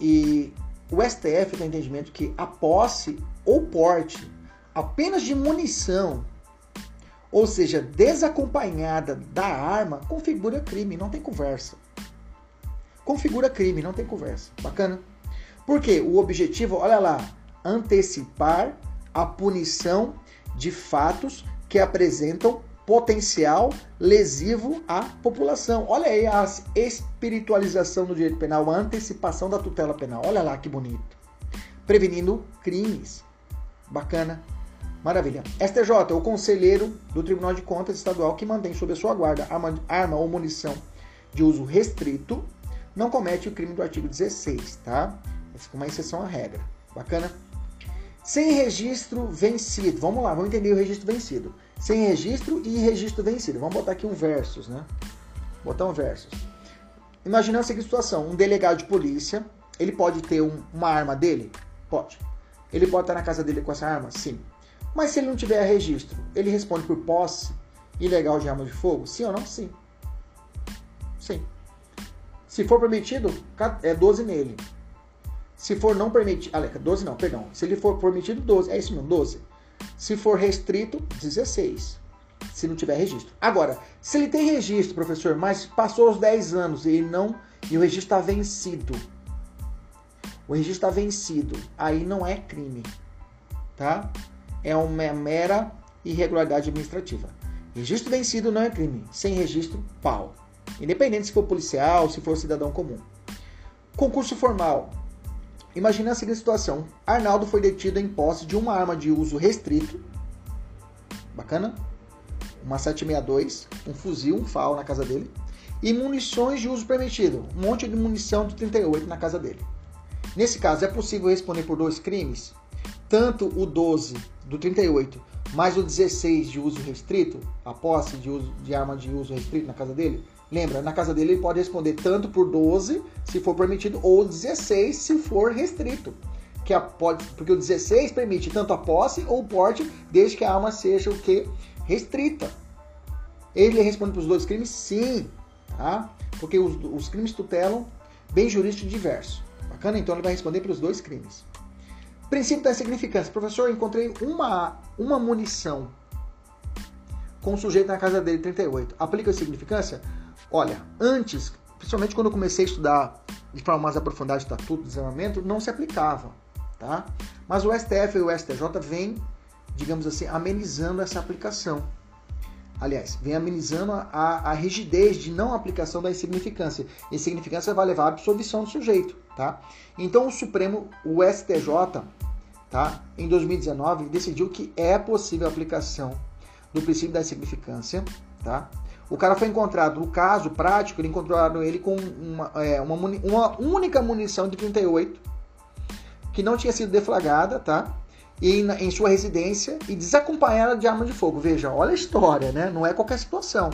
E o STF tem entendimento que a posse ou porte apenas de munição ou seja, desacompanhada da arma, configura crime, não tem conversa. Configura crime, não tem conversa. Bacana? Porque o objetivo, olha lá, antecipar a punição de fatos que apresentam potencial lesivo à população. Olha aí a espiritualização do direito penal, a antecipação da tutela penal. Olha lá que bonito. Prevenindo crimes. Bacana. Maravilha. STJ, o conselheiro do Tribunal de Contas Estadual que mantém sob a sua guarda arma, arma ou munição de uso restrito, não comete o crime do artigo 16, tá? Essa é uma exceção à regra. Bacana? Sem registro vencido. Vamos lá, vamos entender o registro vencido. Sem registro e registro vencido. Vamos botar aqui um versus, né? Botar um versus. Imaginando a seguinte situação: um delegado de polícia, ele pode ter um, uma arma dele? Pode. Ele pode estar na casa dele com essa arma? Sim. Mas se ele não tiver registro, ele responde por posse ilegal de arma de fogo? Sim ou não? Sim. Sim. Se for permitido, é 12 nele. Se for não permitido. Ah, 12 não, perdão. Se ele for permitido, 12. É isso mesmo, 12. Se for restrito, 16. Se não tiver registro. Agora, se ele tem registro, professor, mas passou os 10 anos e não. E o registro está vencido. O registro está vencido. Aí não é crime. Tá? é uma mera irregularidade administrativa. Registro vencido não é crime. Sem registro, pau. Independente se for policial, se for cidadão comum. Concurso formal. Imagina a seguinte situação: Arnaldo foi detido em posse de uma arma de uso restrito. Bacana? Uma 762, um fuzil, um FAL na casa dele. E munições de uso permitido. Um monte de munição de 38 na casa dele. Nesse caso, é possível responder por dois crimes? Tanto o 12 do 38 mais o 16 de uso restrito, a posse de, uso, de arma de uso restrito na casa dele, lembra, na casa dele ele pode responder tanto por 12, se for permitido, ou 16, se for restrito. Que a, pode, porque o 16 permite tanto a posse ou o porte, desde que a arma seja o que? Restrita. Ele responde para os dois crimes? Sim. Tá? Porque os, os crimes tutelam bem jurídico diverso. Bacana? Então ele vai responder pelos dois crimes. Princípio da significância. Professor, encontrei uma, uma munição com o sujeito na casa dele, 38. Aplica a significância? Olha, antes, principalmente quando eu comecei a estudar de forma mais aprofundada o Estatuto do Desarmamento, não se aplicava, tá? Mas o STF e o STJ vêm, digamos assim, amenizando essa aplicação. Aliás, vem amenizando a, a rigidez de não aplicação da insignificância. Insignificância vai levar à absolvição do sujeito, tá? Então o Supremo, o STJ, tá, em 2019, decidiu que é possível a aplicação do princípio da insignificância, tá? O cara foi encontrado, no caso prático, ele encontraram ele com uma, é, uma, uma única munição de 38 que não tinha sido deflagrada, tá? e em sua residência e desacompanhada de arma de fogo. Veja, olha a história, né? Não é qualquer situação.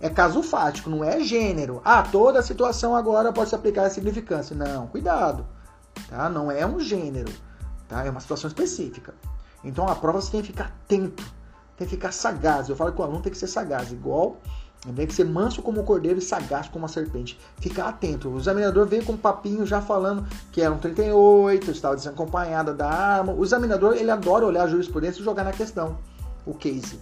É caso fático, não é gênero. Ah, toda situação agora pode se aplicar a significância. Não, cuidado. Tá? Não é um gênero. Tá? É uma situação específica. Então a prova você tem que ficar atento, tem que ficar sagaz. Eu falo que o aluno tem que ser sagaz, igual tem que ser manso como um cordeiro e sagaz como uma serpente. Ficar atento. O examinador veio com um papinho já falando que era um 38, estava desacompanhada da arma. O examinador ele adora olhar a jurisprudência e jogar na questão o case.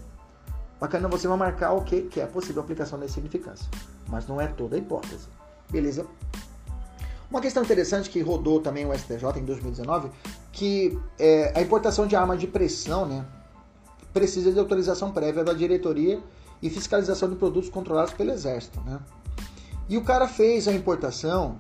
Bacana você vai marcar o que, que é possível aplicação da insignificância. Mas não é toda a hipótese. Beleza? Uma questão interessante que rodou também o STJ em 2019, que é, a importação de arma de pressão, né, precisa de autorização prévia da diretoria e fiscalização de produtos controlados pelo Exército. Né? E o cara fez a importação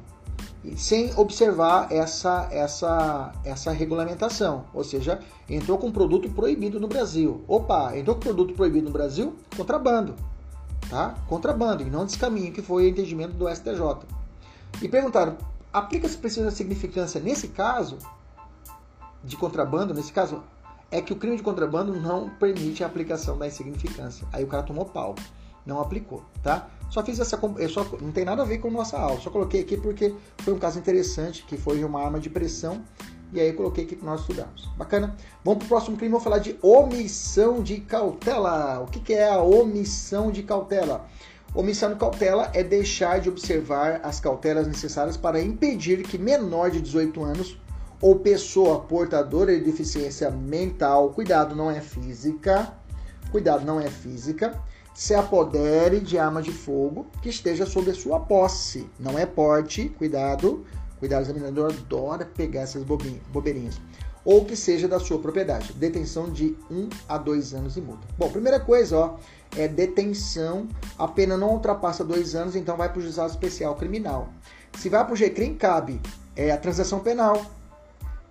sem observar essa, essa, essa regulamentação, ou seja, entrou com produto proibido no Brasil. Opa, entrou com produto proibido no Brasil? Contrabando, tá? Contrabando, e não descaminho, que foi o entendimento do STJ. E perguntaram, aplica-se precisa de significância nesse caso de contrabando, nesse caso? É que o crime de contrabando não permite a aplicação da insignificância. Aí o cara tomou pau, não aplicou, tá? Só fiz essa, eu só não tem nada a ver com a nossa aula, só coloquei aqui porque foi um caso interessante que foi uma arma de pressão e aí coloquei aqui que nós estudamos. Bacana? Vamos para o próximo crime, vou falar de omissão de cautela. O que, que é a omissão de cautela? Omissão de cautela é deixar de observar as cautelas necessárias para impedir que menor de 18 anos ou pessoa portadora de deficiência mental, cuidado, não é física, cuidado, não é física, se apodere de arma de fogo que esteja sob a sua posse. Não é porte, cuidado, cuidado, o examinador adora pegar essas bobeirinhas. Ou que seja da sua propriedade. Detenção de 1 um a 2 anos e multa. Bom, primeira coisa, ó, é detenção. A pena não ultrapassa 2 anos, então vai para o juizado especial criminal. Se vai para o GCRIM, cabe é, a transação penal,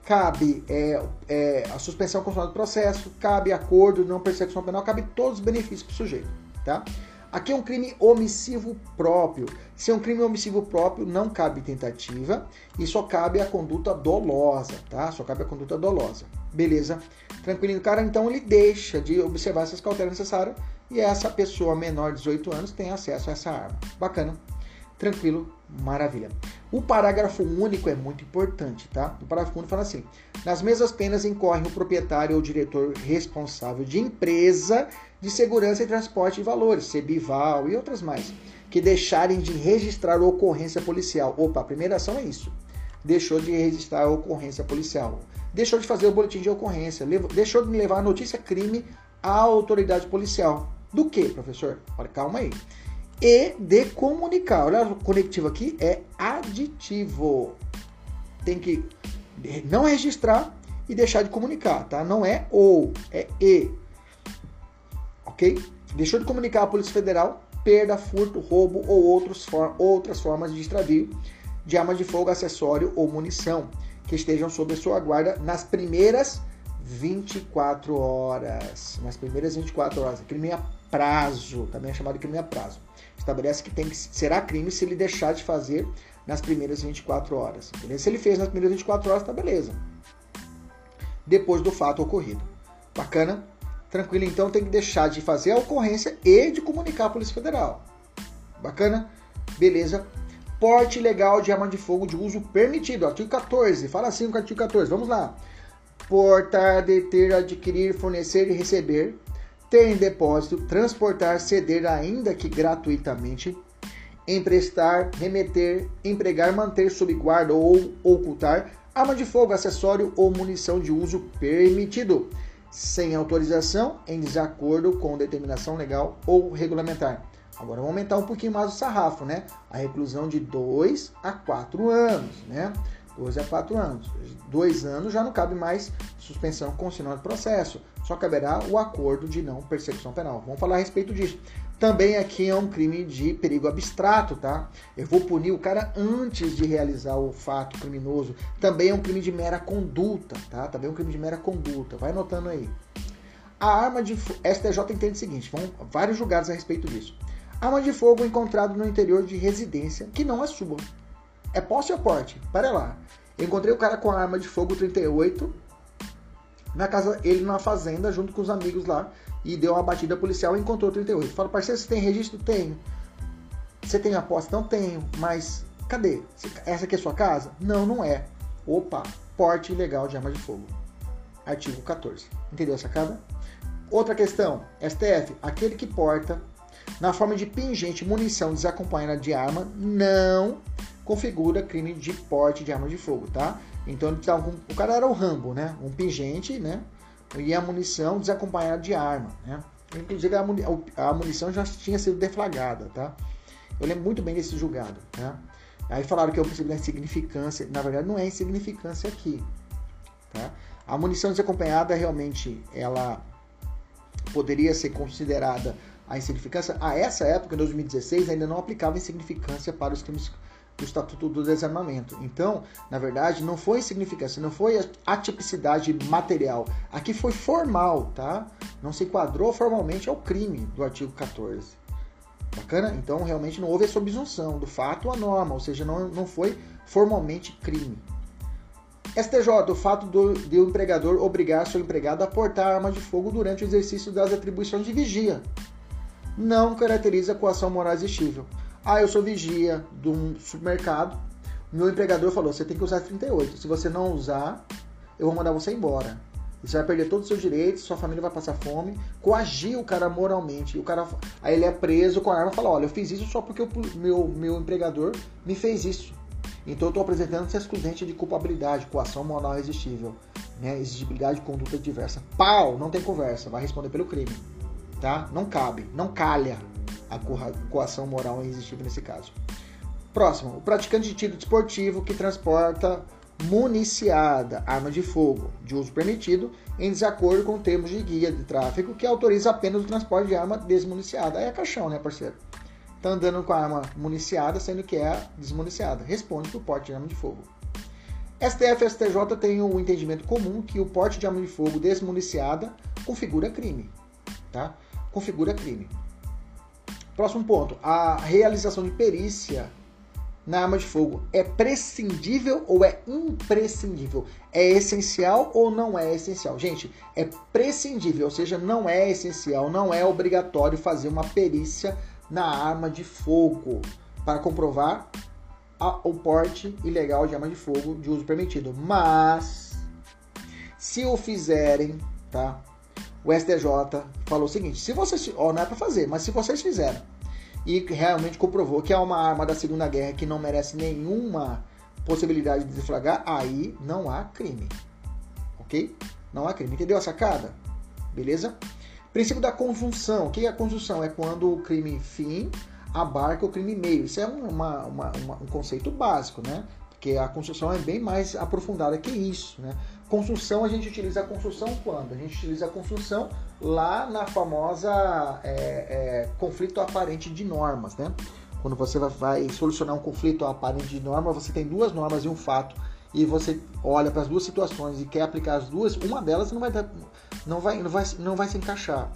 cabe é, é, a suspensão constitucional do processo, cabe acordo não persecução penal, cabe todos os benefícios para o sujeito. Tá? Aqui é um crime omissivo próprio. Se é um crime omissivo próprio, não cabe tentativa e só cabe a conduta dolosa, tá? Só cabe a conduta dolosa. Beleza? Tranquilo, cara, então ele deixa de observar essas cautelas necessárias e essa pessoa menor de 18 anos tem acesso a essa arma. Bacana. Tranquilo, maravilha. O parágrafo único é muito importante, tá? O parágrafo único fala assim: nas mesmas penas incorre o proprietário ou diretor responsável de empresa de segurança e transporte de valores, CEBIVAL e outras mais, que deixarem de registrar ocorrência policial. Opa, a primeira ação é isso. Deixou de registrar a ocorrência policial. Deixou de fazer o boletim de ocorrência. Deixou de levar a notícia crime à autoridade policial. Do que, professor? Olha, calma aí e de comunicar. Olha, o conectivo aqui é aditivo. Tem que não registrar e deixar de comunicar, tá? Não é ou, é e. Ok? Deixou de comunicar à Polícia Federal perda, furto, roubo ou outros for outras formas de extravio de arma de fogo, acessório ou munição que estejam sob a sua guarda nas primeiras 24 horas. Nas primeiras 24 horas. Crime a prazo, também é chamado de crime a prazo estabelece que tem que será crime se ele deixar de fazer nas primeiras 24 horas. Beleza? Se ele fez nas primeiras 24 horas, tá beleza. Depois do fato ocorrido. Bacana? Tranquilo, então tem que deixar de fazer a ocorrência e de comunicar à Polícia Federal. Bacana? Beleza. Porte legal de arma de fogo de uso permitido. Artigo 14. Fala assim com o artigo 14. Vamos lá. Portar, deter, adquirir, fornecer e receber ter em depósito, transportar, ceder, ainda que gratuitamente, emprestar, remeter, empregar, manter sob guarda ou ocultar arma de fogo, acessório ou munição de uso permitido, sem autorização, em desacordo com determinação legal ou regulamentar. Agora vamos aumentar um pouquinho mais o sarrafo, né? A reclusão de 2 a 4 anos, né? 2 a 4 anos. Dois anos já não cabe mais suspensão constitucional do processo só caberá o acordo de não persecução penal. Vamos falar a respeito disso. Também aqui é um crime de perigo abstrato, tá? Eu vou punir o cara antes de realizar o fato criminoso. Também é um crime de mera conduta, tá? Também é um crime de mera conduta. Vai anotando aí. A arma de STJ entende o seguinte, vão vários julgados a respeito disso. Arma de fogo encontrado no interior de residência que não é sua. É posse ou porte? Para lá. Encontrei o cara com a arma de fogo 38 na casa, ele na fazenda, junto com os amigos lá, e deu uma batida policial e encontrou 38. Fala, parceiro, você tem registro? Tenho. Você tem aposta? Não tenho, mas cadê? Essa aqui é sua casa? Não, não é. Opa, porte ilegal de arma de fogo. artigo 14. Entendeu a sacada? Outra questão, STF, aquele que porta na forma de pingente munição desacompanhada de arma não configura crime de porte de arma de fogo, tá? Então ele tava com, o cara era o Rambo, né? Um pingente, né? E a munição desacompanhada de arma, né? Inclusive a, a munição já tinha sido deflagrada, tá? Eu lembro muito bem desse julgado, tá? Aí falaram que é o princípio da insignificância. Na verdade, não é insignificância aqui, tá? A munição desacompanhada realmente ela poderia ser considerada a insignificância. A essa época, em 2016, ainda não aplicava insignificância para os crimes do Estatuto do Desarmamento. Então, na verdade, não foi insignificância, não foi a tipicidade material. Aqui foi formal, tá? Não se enquadrou formalmente ao crime do artigo 14. Bacana? Então, realmente não houve essa obsunção do fato à norma, ou seja, não, não foi formalmente crime. STJ, o fato do, de o empregador obrigar seu empregado a portar arma de fogo durante o exercício das atribuições de vigia. Não caracteriza coação moral exigível. Ah, eu sou vigia de um supermercado. Meu empregador falou: você tem que usar 38. Se você não usar, eu vou mandar você embora. Você vai perder todos os seus direitos, sua família vai passar fome. Coagir o cara moralmente. O cara, aí ele é preso com a arma e fala: olha, eu fiz isso só porque o meu, meu empregador me fez isso. Então eu estou apresentando essa excludente de culpabilidade, coação moral irresistível, né? exigibilidade de conduta diversa. Pau, não tem conversa, vai responder pelo crime. Tá? Não cabe, não calha a coação moral irresistível nesse caso. Próximo, o praticante de tiro desportivo que transporta municiada, arma de fogo, de uso permitido, em desacordo com termos de guia de tráfego que autoriza apenas o transporte de arma desmuniciada. Aí é caixão, né, parceiro? Tá andando com a arma municiada, sendo que é desmuniciada. Responde por porte de arma de fogo. STF e STJ têm o um entendimento comum que o porte de arma de fogo desmuniciada configura crime. Tá? Configura crime. Próximo ponto. A realização de perícia na arma de fogo é prescindível ou é imprescindível? É essencial ou não é essencial? Gente, é prescindível, ou seja, não é essencial, não é obrigatório fazer uma perícia na arma de fogo para comprovar a, o porte ilegal de arma de fogo de uso permitido. Mas, se o fizerem, tá? O STJ falou o seguinte: se vocês, ó, não é para fazer, mas se vocês fizeram e realmente comprovou que é uma arma da Segunda Guerra que não merece nenhuma possibilidade de deflagrar, aí não há crime, ok? Não há crime. Entendeu a sacada? Beleza? Princípio da conjunção. O que é a conjunção? É quando o crime fim abarca o crime meio. Isso é uma, uma, uma, um conceito básico, né? Porque a construção é bem mais aprofundada que isso, né? Construção, a gente utiliza a construção quando? A gente utiliza a construção lá na famosa é, é, conflito aparente de normas, né? Quando você vai solucionar um conflito aparente de norma, você tem duas normas e um fato e você olha para as duas situações e quer aplicar as duas, uma delas não vai, não vai, não vai, não vai se encaixar.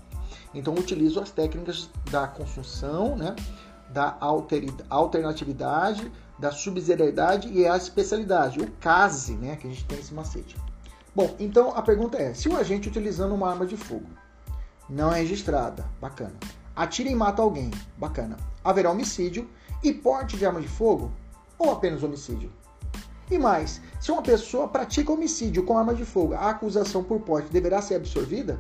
Então utilizo as técnicas da construção, né? da alternatividade, da subsidiariedade e a especialidade, o case, né? que a gente tem esse macete. Bom, então a pergunta é: se o agente utilizando uma arma de fogo não é registrada, bacana, atira e mata alguém, bacana, haverá homicídio e porte de arma de fogo ou apenas homicídio? E mais, se uma pessoa pratica homicídio com arma de fogo, a acusação por porte deverá ser absorvida?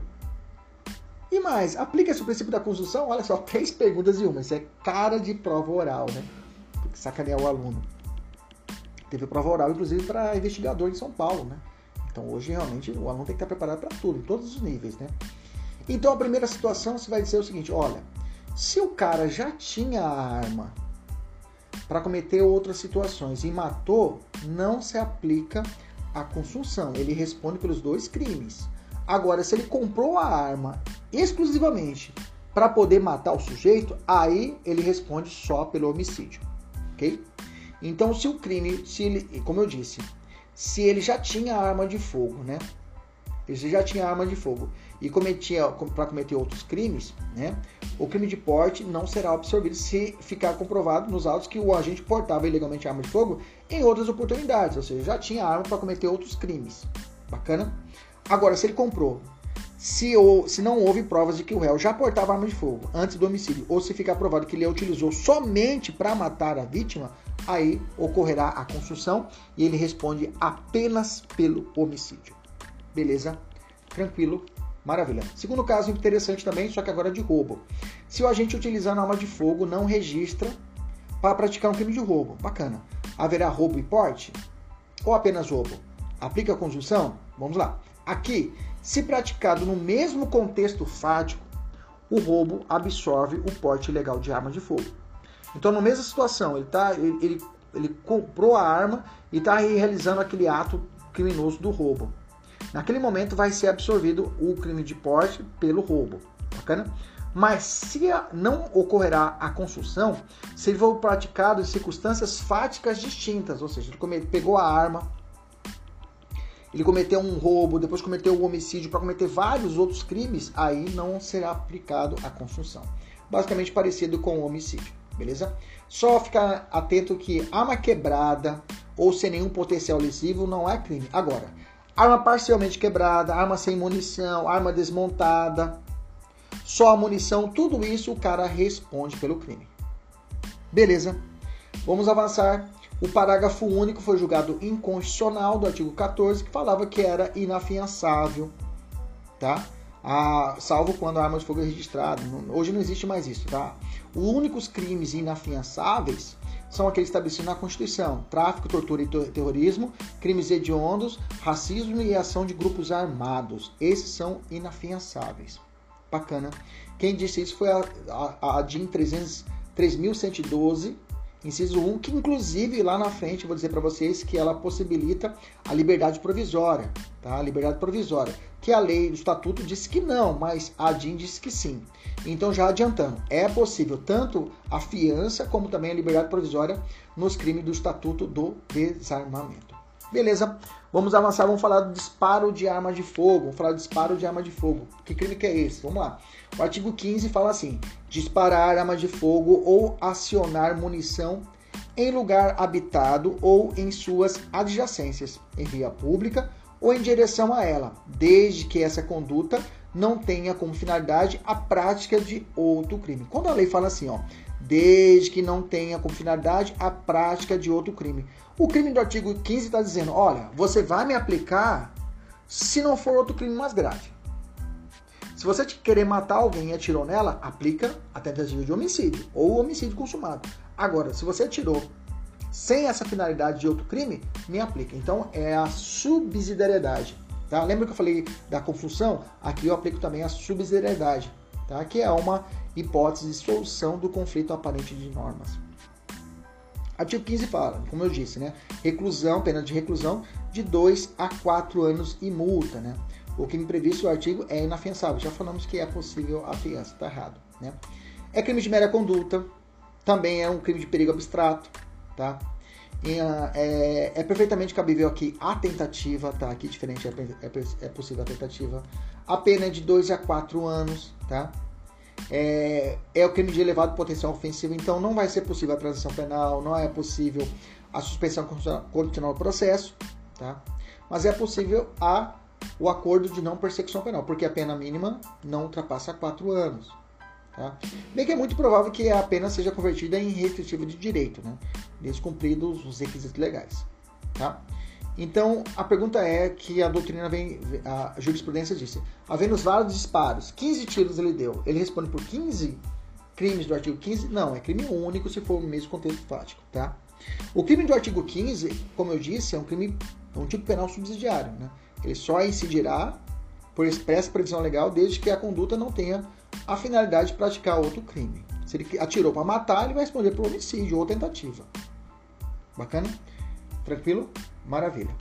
E mais, aplica-se o princípio da construção? Olha só, três perguntas e uma. Isso é cara de prova oral, né? Porque sacanear o aluno. Teve prova oral, inclusive, para investigador em São Paulo, né? Então hoje realmente o aluno tem que estar preparado para tudo, em todos os níveis, né? Então a primeira situação você vai dizer o seguinte: olha, se o cara já tinha a arma para cometer outras situações e matou, não se aplica a consunção. Ele responde pelos dois crimes. Agora, se ele comprou a arma exclusivamente para poder matar o sujeito, aí ele responde só pelo homicídio, ok? Então, se o crime, se ele, como eu disse, se ele já tinha arma de fogo, né? Ele já tinha arma de fogo e cometia para cometer outros crimes, né? O crime de porte não será absorvido se ficar comprovado nos autos que o agente portava ilegalmente arma de fogo em outras oportunidades, ou seja, já tinha arma para cometer outros crimes. Bacana? Agora, se ele comprou, se, ou, se não houve provas de que o réu já portava arma de fogo antes do homicídio, ou se ficar provado que ele a utilizou somente para matar a vítima, aí ocorrerá a construção e ele responde apenas pelo homicídio. Beleza? Tranquilo? Maravilha. Segundo caso interessante também, só que agora de roubo. Se o agente utilizando arma de fogo não registra para praticar um crime de roubo. Bacana. Haverá roubo e porte? Ou apenas roubo? Aplica a conjunção? Vamos lá. Aqui, se praticado no mesmo contexto fático, o roubo absorve o porte ilegal de arma de fogo. Então, na mesma situação, ele, tá, ele, ele, ele comprou a arma e está realizando aquele ato criminoso do roubo. Naquele momento vai ser absorvido o crime de porte pelo roubo. Bacana? Mas se não ocorrerá a construção, se ele for praticado em circunstâncias fáticas distintas, ou seja, ele pegou a arma, ele cometeu um roubo, depois cometeu um homicídio para cometer vários outros crimes, aí não será aplicado a construção. Basicamente parecido com o homicídio, beleza? Só ficar atento que arma quebrada ou sem nenhum potencial lesivo não é crime. Agora, arma parcialmente quebrada, arma sem munição, arma desmontada, só a munição, tudo isso o cara responde pelo crime. Beleza? Vamos avançar. O parágrafo único foi julgado inconstitucional do artigo 14, que falava que era inafiançável, tá? Ah, salvo quando a arma de fogo é registrada. Hoje não existe mais isso, tá? Os únicos crimes inafiançáveis são aqueles estabelecidos na Constituição: tráfico, tortura e terrorismo, crimes hediondos, racismo e ação de grupos armados. Esses são inafiançáveis. Bacana. Quem disse isso foi a, a, a DIN 3112, inciso 1, que inclusive lá na frente vou dizer para vocês que ela possibilita a liberdade provisória, tá? A liberdade provisória, que a lei do estatuto diz que não, mas a DIN diz que sim. Então já adiantando, é possível tanto a fiança como também a liberdade provisória nos crimes do estatuto do desarmamento. Beleza? Vamos avançar, vamos falar do disparo de arma de fogo. Vamos falar do disparo de arma de fogo. Que crime que é esse? Vamos lá. O artigo 15 fala assim: disparar arma de fogo ou acionar munição em lugar habitado ou em suas adjacências, em via pública ou em direção a ela, desde que essa conduta não tenha como finalidade a prática de outro crime. Quando a lei fala assim, ó, desde que não tenha como finalidade a prática de outro crime. O crime do artigo 15 está dizendo: olha, você vai me aplicar se não for outro crime mais grave. Se você querer matar alguém e atirou nela, aplica a tentativa de homicídio ou homicídio consumado. Agora, se você atirou sem essa finalidade de outro crime, me aplica. Então é a subsidiariedade. Tá? Lembra que eu falei da confusão? Aqui eu aplico também a subsidiariedade, tá? que é uma hipótese de solução do conflito aparente de normas. Artigo 15 fala, como eu disse, né? Reclusão, pena de reclusão de 2 a 4 anos e multa, né? O crime previsto no artigo é inafiançável. Já falamos que é possível a fiança, tá errado, né? É crime de mera conduta, também é um crime de perigo abstrato, tá? Uh, é, é, perfeitamente cabível aqui a tentativa, tá? Aqui diferente, é, é, é possível a tentativa. A pena é de 2 a 4 anos, tá? é, é o crime de elevado potencial ofensivo, então não vai ser possível a transação penal, não é possível a suspensão condicional do processo, tá? mas é possível a, o acordo de não persecução penal, porque a pena mínima não ultrapassa quatro anos. Tá? Bem que é muito provável que a pena seja convertida em restritiva de direito, né? descumpridos os requisitos legais. Tá? Então, a pergunta é que a doutrina vem, a jurisprudência disse, havendo vários disparos, 15 tiros ele deu, ele responde por 15 crimes do artigo 15? Não, é crime único se for no mesmo contexto fático, tá? O crime do artigo 15, como eu disse, é um crime, é um tipo penal subsidiário, né? Ele só incidirá por expressa previsão legal desde que a conduta não tenha a finalidade de praticar outro crime. Se ele atirou para matar, ele vai responder por homicídio ou tentativa. Bacana? Tranquilo? Maravilha.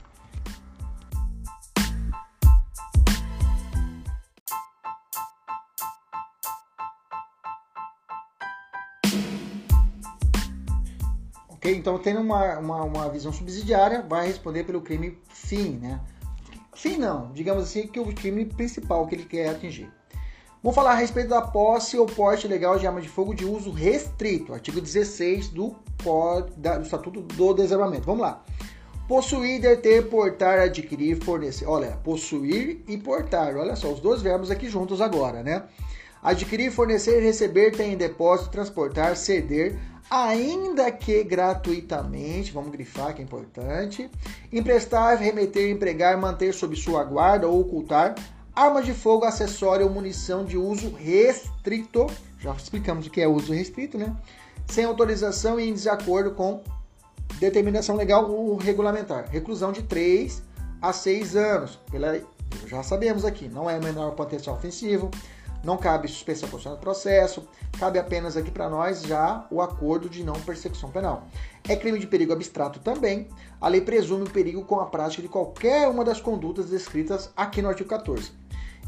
Ok? Então, tendo uma, uma, uma visão subsidiária, vai responder pelo crime fim, né? Fim não, digamos assim, que o crime principal que ele quer atingir. Vamos falar a respeito da posse ou porte legal de arma de fogo de uso restrito, artigo 16 do, do Estatuto do Desarmamento. Vamos lá. Possuir, deter, portar, adquirir, fornecer. Olha, possuir e portar. Olha só, os dois verbos aqui juntos agora, né? Adquirir, fornecer, receber, ter em depósito, transportar, ceder, ainda que gratuitamente, vamos grifar que é importante. Emprestar, remeter, empregar, manter sob sua guarda ou ocultar, Arma de fogo, acessório ou munição de uso restrito. Já explicamos o que é uso restrito, né? Sem autorização e em desacordo com determinação legal ou regulamentar. Reclusão de 3 a 6 anos. Pela, já sabemos aqui, não é menor potencial ofensivo, não cabe suspensão constitucional do processo, cabe apenas aqui para nós já o acordo de não persecução penal. É crime de perigo abstrato também. A lei presume o perigo com a prática de qualquer uma das condutas descritas aqui no artigo 14.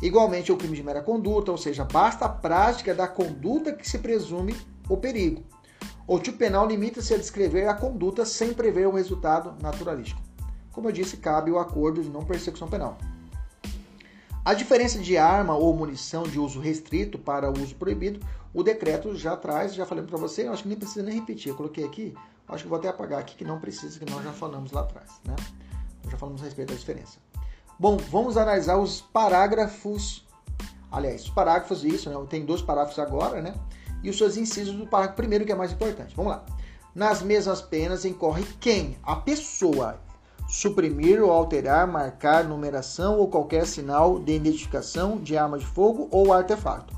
Igualmente, é o crime de mera conduta, ou seja, basta a prática da conduta que se presume o perigo. O tipo penal limita-se a descrever a conduta sem prever o resultado naturalístico. Como eu disse, cabe o acordo de não persecução penal. A diferença de arma ou munição de uso restrito para uso proibido, o decreto já traz, já falei para você, acho que nem precisa nem repetir, eu coloquei aqui, acho que vou até apagar aqui que não precisa, que nós já falamos lá atrás, né? Já falamos a respeito da diferença. Bom, vamos analisar os parágrafos, aliás, os parágrafos, isso, né? Tem dois parágrafos agora, né? E os seus incisos do parágrafo primeiro, que é mais importante. Vamos lá. Nas mesmas penas incorre quem? A pessoa suprimir ou alterar, marcar, numeração ou qualquer sinal de identificação de arma de fogo ou artefato.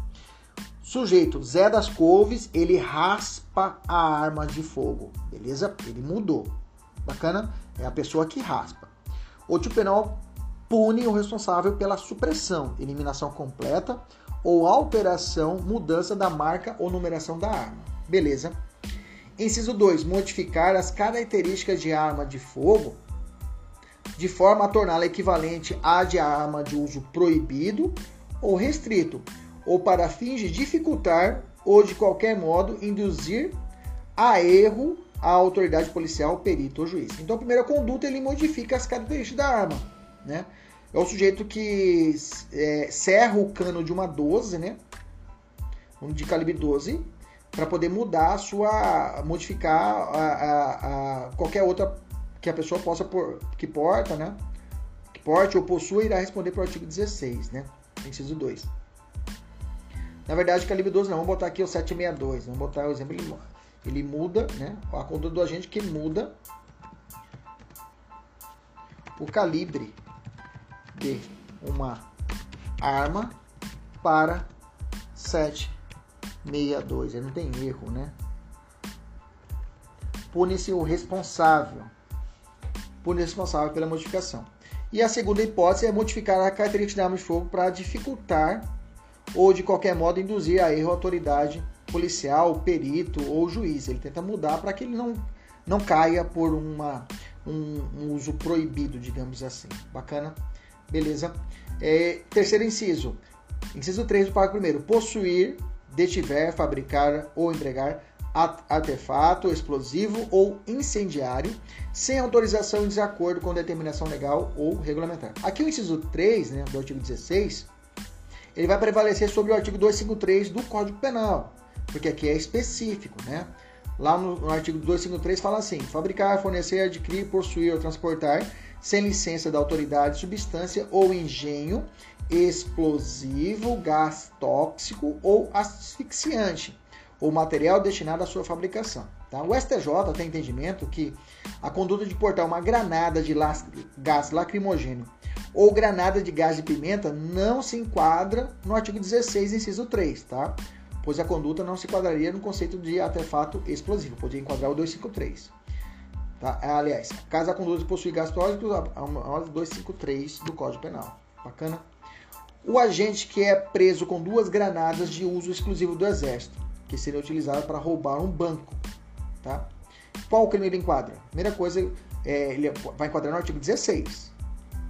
Sujeito Zé das Couves, ele raspa a arma de fogo, beleza? Ele mudou. Bacana? É a pessoa que raspa. O tipo penal pune o responsável pela supressão, eliminação completa ou alteração, mudança da marca ou numeração da arma. Beleza? Inciso 2. Modificar as características de arma de fogo de forma a torná-la equivalente à de arma de uso proibido ou restrito, ou para fins de dificultar ou de qualquer modo induzir a erro a autoridade policial, perito ou juiz. Então, a primeira conduta ele modifica as características da arma, né? É o sujeito que é, serra o cano de uma 12, né? De calibre 12, para poder mudar a sua. modificar a, a, a qualquer outra que a pessoa possa por, que porta, né? Que porte ou possua irá responder para o artigo 16, né? Inciso 2. Na verdade, calibre 12 não, vamos botar aqui o 762, vamos botar o exemplo, ele, ele muda, né? A conduta do agente que muda o calibre de uma arma para 762. Ele não tem erro, né? Pune-se o responsável por responsável pela modificação. E a segunda hipótese é modificar a característica da arma de fogo para dificultar ou de qualquer modo induzir a erro a autoridade policial, perito ou juiz. Ele tenta mudar para que ele não, não caia por uma, um, um, uso proibido, digamos assim. Bacana? Beleza? É, terceiro inciso. Inciso 3 do parágrafo 1. Possuir, detiver, fabricar ou entregar artefato explosivo ou incendiário sem autorização em desacordo com determinação legal ou regulamentar. Aqui o inciso 3 né, do artigo 16, ele vai prevalecer sobre o artigo 253 do Código Penal, porque aqui é específico, né? Lá no, no artigo 253 fala assim: fabricar, fornecer, adquirir, possuir ou transportar sem licença da autoridade substância ou engenho explosivo, gás tóxico ou asfixiante ou material destinado à sua fabricação. Tá? O STJ tem entendimento que a conduta de portar uma granada de gás lacrimogêneo ou granada de gás de pimenta não se enquadra no artigo 16, inciso 3, tá? pois a conduta não se enquadraria no conceito de artefato explosivo, poderia enquadrar o 253. Tá? Aliás, caso a conduta possui gás tóxico, a 253 do Código Penal. Bacana? O agente que é preso com duas granadas de uso exclusivo do Exército que seria utilizado para roubar um banco. Tá? Qual crime ele enquadra? Primeira coisa, é, ele vai enquadrar no artigo 16.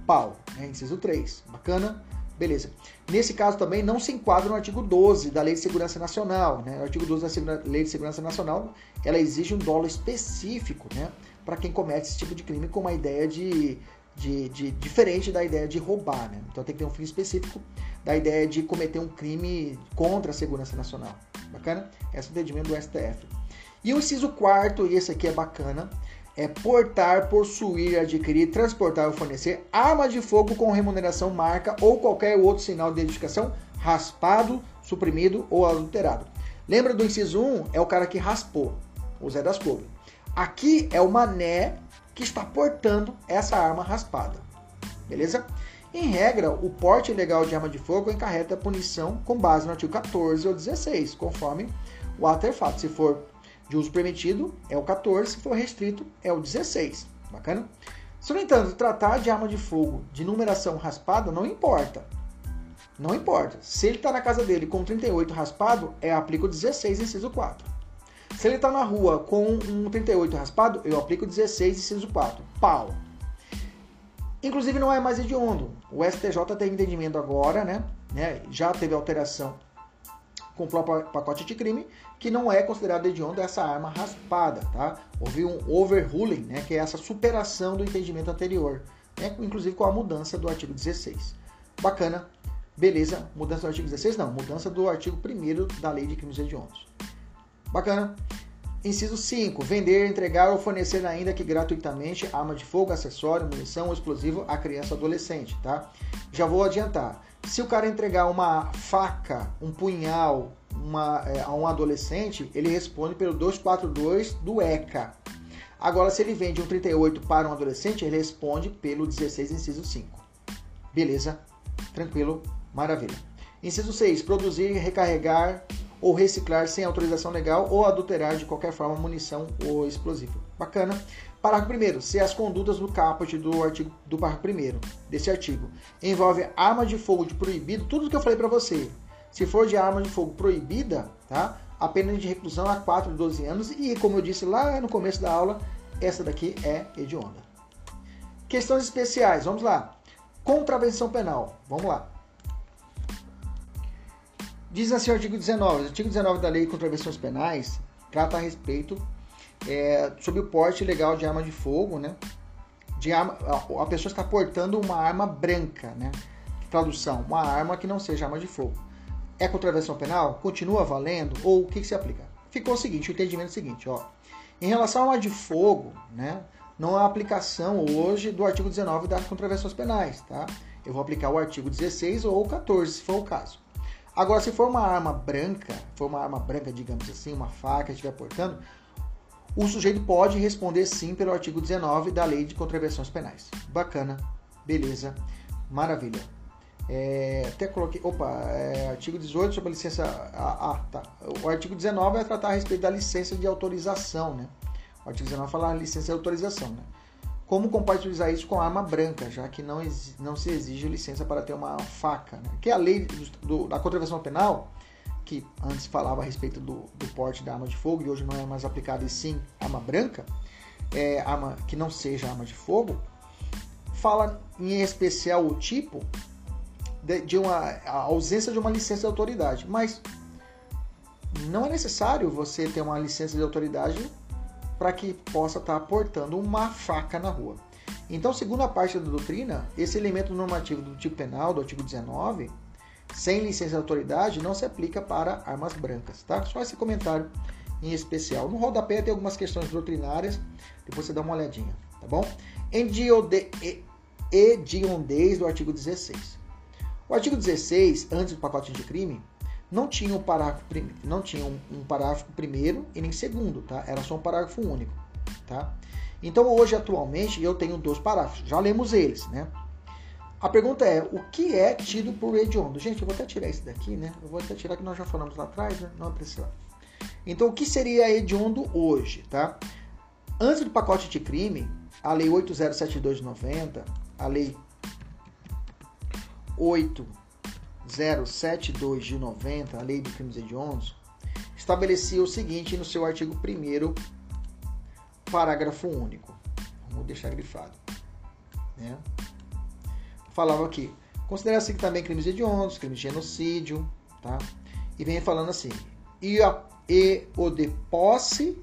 Pau, né? inciso 3. Bacana? Beleza. Nesse caso também não se enquadra no artigo 12 da Lei de Segurança Nacional. Né? O artigo 12 da Lei de Segurança Nacional, ela exige um dolo específico né? para quem comete esse tipo de crime com uma ideia de, de, de, diferente da ideia de roubar. Né? Então tem que ter um fim específico da ideia de cometer um crime contra a segurança nacional. Bacana? Esse é o entendimento do STF. E o inciso quarto, e esse aqui é bacana, é portar, possuir, adquirir, transportar ou fornecer arma de fogo com remuneração, marca ou qualquer outro sinal de identificação raspado, suprimido ou adulterado. Lembra do inciso 1? É o cara que raspou, o Zé das Couves. Aqui é o mané que está portando essa arma raspada. beleza? Em regra, o porte ilegal de arma de fogo encarreta a punição com base no artigo 14 ou 16, conforme o ato. Se for de uso permitido, é o 14, se for restrito, é o 16. Bacana? Se, no entanto, tratar de arma de fogo de numeração raspada, não importa. Não importa. Se ele está na casa dele com 38 raspado, é aplico 16, inciso 4. Se ele está na rua com um 38 raspado, eu aplico 16, inciso 4. Pau. Inclusive não é mais hediondo. O STJ tem entendimento agora, né? né? Já teve alteração com o próprio pacote de crime, que não é considerado hediondo essa arma raspada, tá? Houve um overruling, né? Que é essa superação do entendimento anterior, né? Inclusive com a mudança do artigo 16. Bacana, beleza. Mudança do artigo 16? Não, mudança do artigo 1 da Lei de Crimes Hediondos. Bacana. Inciso 5. Vender, entregar ou fornecer ainda que gratuitamente arma de fogo, acessório, munição ou explosivo a criança ou adolescente, tá? Já vou adiantar. Se o cara entregar uma faca, um punhal uma, é, a um adolescente, ele responde pelo 242 do ECA. Agora, se ele vende um 38 para um adolescente, ele responde pelo 16, inciso 5. Beleza? Tranquilo? Maravilha. Inciso 6. Produzir, recarregar ou reciclar sem autorização legal ou adulterar de qualquer forma munição ou explosivo. Bacana. Parágrafo 1 se as condutas do caput do artigo do parágrafo 1 desse artigo envolve arma de fogo de proibido, tudo que eu falei para você. Se for de arma de fogo proibida, tá? A pena de reclusão a 4 de 12 anos e como eu disse lá no começo da aula, essa daqui é hedionda. Questões especiais, vamos lá. Contravenção penal, vamos lá. Diz assim o artigo 19. O artigo 19 da Lei contra Contravenções Penais trata a respeito é, sobre o porte legal de arma de fogo, né? De arma, a pessoa está portando uma arma branca, né? Tradução, uma arma que não seja arma de fogo. É contravenção penal? Continua valendo? Ou o que, que se aplica? Ficou o seguinte, o entendimento é o seguinte, ó. Em relação à arma de fogo, né? Não há aplicação hoje do artigo 19 das contravenções penais, tá? Eu vou aplicar o artigo 16 ou 14, se for o caso. Agora, se for uma arma branca, for uma arma branca, digamos assim, uma faca estiver portando, o sujeito pode responder sim pelo artigo 19 da Lei de Contravenções Penais. Bacana, beleza, maravilha. É, até coloquei, opa, é, artigo 18 sobre a licença. Ah, ah, tá. O artigo 19 vai tratar a respeito da licença de autorização, né? O artigo 19 fala licença de autorização, né? Como compatibilizar isso com arma branca, já que não, não se exige licença para ter uma faca. Né? Que é a lei do, do, da contravenção penal, que antes falava a respeito do, do, porte da arma de fogo e hoje não é mais aplicada e sim arma branca, é, arma que não seja arma de fogo, fala em especial o tipo de, de uma a ausência de uma licença de autoridade, mas não é necessário você ter uma licença de autoridade para que possa estar tá portando uma faca na rua. Então, segundo a parte da doutrina, esse elemento normativo do tipo penal, do artigo 19, sem licença de autoridade, não se aplica para armas brancas, tá? Só esse comentário em especial. No rodapé tem algumas questões doutrinárias, depois você dá uma olhadinha, tá bom? Hediondez do artigo 16. O artigo 16, antes do pacote de crime, não tinha um parágrafo, não tinha um, parágrafo primeiro e nem segundo, tá? Era só um parágrafo único, tá? Então hoje atualmente eu tenho dois parágrafos, já lemos eles, né? A pergunta é, o que é tido por hediondo? Gente, eu vou até tirar esse daqui, né? Eu vou até tirar que nós já falamos lá atrás, né? Não precisar. Então, o que seria hediondo hoje, tá? Antes do pacote de crime, a lei 807290, a lei 8 072 de 90, a Lei de Crimes Hediondos, estabelecia o seguinte no seu artigo 1 parágrafo único. Vamos deixar grifado. Né? Falava aqui, considera-se também crimes hediondos, crimes de genocídio, tá? E vem falando assim, e, a, e o de posse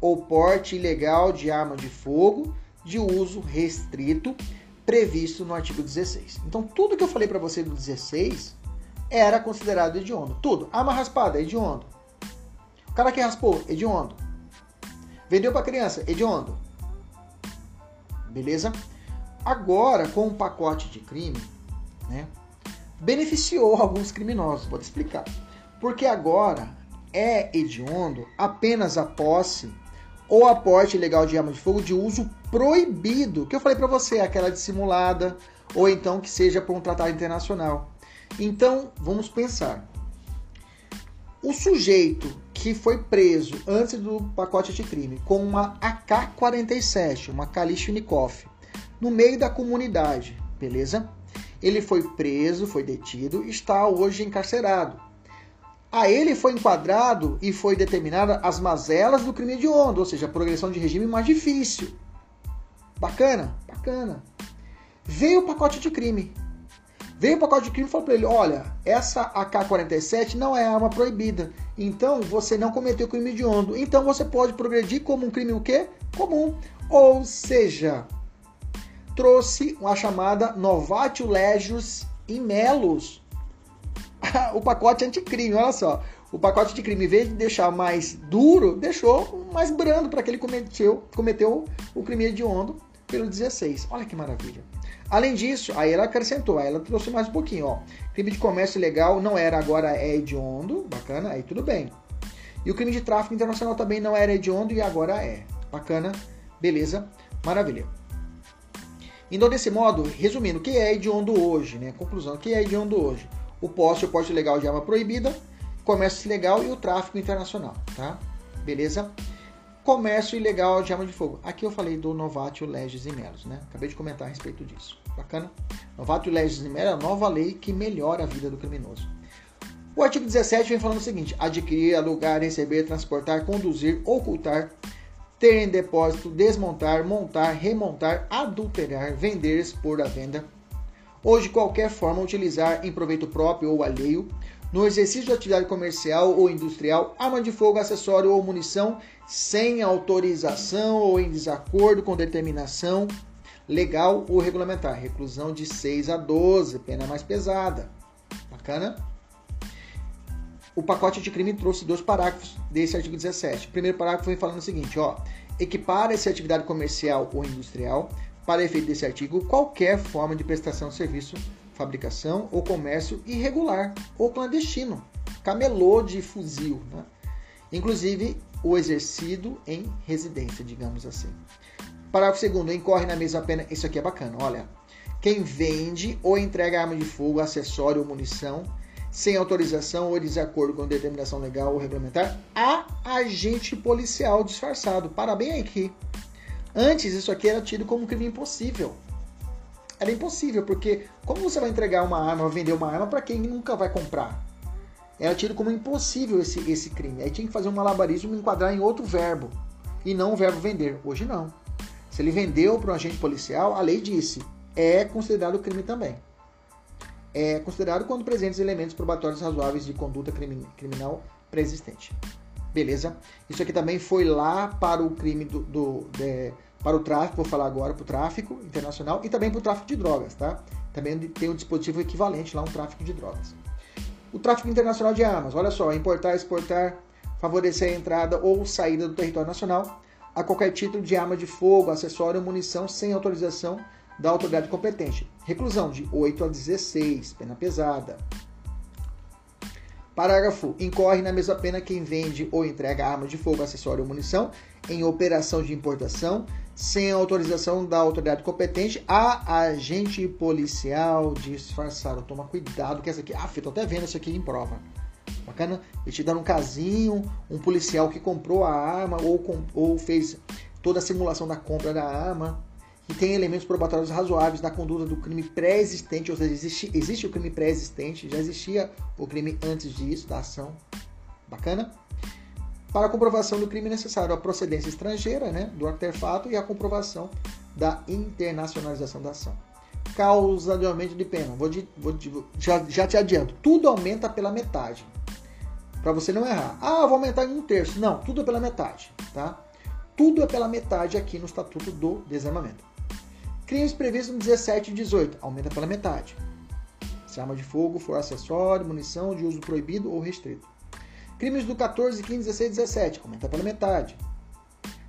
ou porte ilegal de arma de fogo de uso restrito previsto no artigo 16. Então, tudo que eu falei para você do 16 era considerado hediondo. Tudo. Arma raspada, hediondo. O cara que raspou, hediondo. Vendeu para criança, hediondo. Beleza? Agora, com o pacote de crime, né, beneficiou alguns criminosos. Vou te explicar. Porque agora é hediondo apenas a posse ou aporte ilegal de arma de fogo de uso proibido. Que eu falei para você, aquela dissimulada ou então que seja por um tratado internacional. Então, vamos pensar. O sujeito que foi preso antes do pacote de crime com uma AK-47, uma Kalashnikov, no meio da comunidade, beleza? Ele foi preso, foi detido, está hoje encarcerado. A ele foi enquadrado e foi determinada as mazelas do crime de onda, ou seja, a progressão de regime mais difícil. Bacana? Bacana. Veio o pacote de crime. Veio o pacote de crime e falou para ele: olha, essa AK-47 não é arma proibida. Então você não cometeu crime de onda. Então você pode progredir como um crime o quê? Comum. Ou seja, trouxe a chamada Novatio Legius in Melos. o pacote anticrime, olha só. O pacote de crime, em vez de deixar mais duro, deixou mais brando para que ele cometeu, cometeu o crime hediondo pelo 16. Olha que maravilha. Além disso, aí ela acrescentou, aí ela trouxe mais um pouquinho, ó. Crime de comércio ilegal não era, agora é hediondo, bacana, aí tudo bem. E o crime de tráfico internacional também não era hediondo e agora é. Bacana, beleza, maravilha. Então, desse modo, resumindo, o que é hediondo hoje, né? Conclusão, o que é hediondo hoje? O posse, o porte legal de arma proibida, comércio ilegal e o tráfico internacional, tá? Beleza? Comércio ilegal de arma de fogo. Aqui eu falei do Novatio Legis e Melos, né? Acabei de comentar a respeito disso. Bacana? Novatio Legis Melos é a nova lei que melhora a vida do criminoso. O artigo 17 vem falando o seguinte: adquirir, alugar, receber, transportar, conduzir, ocultar, ter em depósito, desmontar, montar, remontar, adulterar, vender, expor à venda, ou de qualquer forma utilizar em proveito próprio ou alheio, no exercício de atividade comercial ou industrial, arma de fogo, acessório ou munição sem autorização ou em desacordo com determinação legal ou regulamentar. Reclusão de 6 a 12, pena mais pesada. Bacana? O pacote de crime trouxe dois parágrafos desse artigo 17. O primeiro parágrafo foi falando o seguinte, ó, equipara-se atividade comercial ou industrial para efeito desse artigo qualquer forma de prestação de serviço fabricação ou comércio irregular ou clandestino, camelô de fuzil, né? inclusive o exercido em residência, digamos assim. Parágrafo segundo, incorre na mesma pena, isso aqui é bacana, olha, quem vende ou entrega arma de fogo, acessório ou munição sem autorização ou desacordo com determinação legal ou regulamentar a agente policial disfarçado. Parabéns aqui. Antes isso aqui era tido como crime impossível era impossível, porque como você vai entregar uma arma, vender uma arma para quem nunca vai comprar? Era tido como impossível esse, esse crime. Aí tinha que fazer um malabarismo e enquadrar em outro verbo, e não o verbo vender. Hoje não. Se ele vendeu para um agente policial, a lei disse, é considerado crime também. É considerado quando presentes elementos probatórios razoáveis de conduta criminal pré-existente. Beleza? Isso aqui também foi lá para o crime do, do de, para o tráfico, vou falar agora para o tráfico internacional e também para o tráfico de drogas, tá? Também tem um dispositivo equivalente lá, um tráfico de drogas. O tráfico internacional de armas, olha só, importar, exportar, favorecer a entrada ou saída do território nacional a qualquer título de arma de fogo, acessório ou munição sem autorização da autoridade competente. Reclusão de 8 a 16, pena pesada. Parágrafo. Incorre na mesma pena quem vende ou entrega arma de fogo, acessório ou munição em operação de importação sem autorização da autoridade competente a agente policial disfarçado. Toma cuidado que essa aqui. Ah, tô até vendo isso aqui em prova. Bacana? Ele te dando um casinho, um policial que comprou a arma ou, ou fez toda a simulação da compra da arma e tem elementos probatórios razoáveis da conduta do crime pré-existente, ou seja, existe, existe o crime pré-existente, já existia o crime antes disso, da ação. Bacana? Para a comprovação do crime é necessário a procedência estrangeira né, do artefato e a comprovação da internacionalização da ação. Causa de aumento de pena. Vou, de, vou de, já, já te adianto, tudo aumenta pela metade. Para você não errar. Ah, vou aumentar em um terço. Não, tudo é pela metade. Tá? Tudo é pela metade aqui no Estatuto do Desarmamento. Crimes previstos no 17 e 18. Aumenta pela metade. Se arma de fogo for acessório, munição de uso proibido ou restrito. Crimes do 14, 15, 16 17, aumenta pela metade.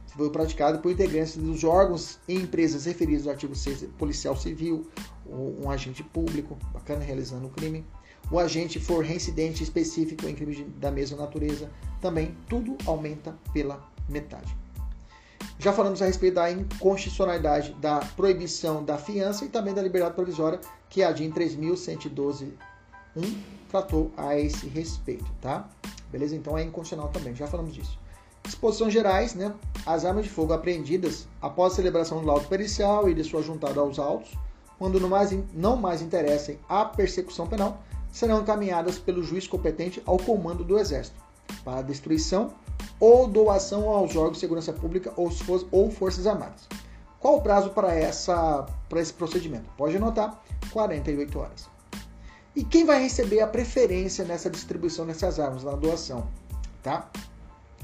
Se for praticado por integrantes dos órgãos e empresas referidos ao artigo 6, policial civil, ou um agente público, bacana, realizando o crime. O agente for reincidente específico em crimes da mesma natureza, também tudo aumenta pela metade. Já falamos a respeito da inconstitucionalidade da proibição da fiança e também da liberdade provisória, que a DIN 3112.1 tratou a esse respeito, tá? Beleza? Então é inconstitucional também, já falamos disso. Disposições gerais, né? As armas de fogo apreendidas após a celebração do laudo pericial e de sua juntada aos autos, quando não mais, não mais interessem a persecução penal, serão encaminhadas pelo juiz competente ao comando do Exército, para destruição ou doação aos órgãos de segurança pública ou, ou Forças Armadas. Qual o prazo para, essa, para esse procedimento? Pode anotar, 48 horas. E quem vai receber a preferência nessa distribuição dessas armas, na doação? Tá?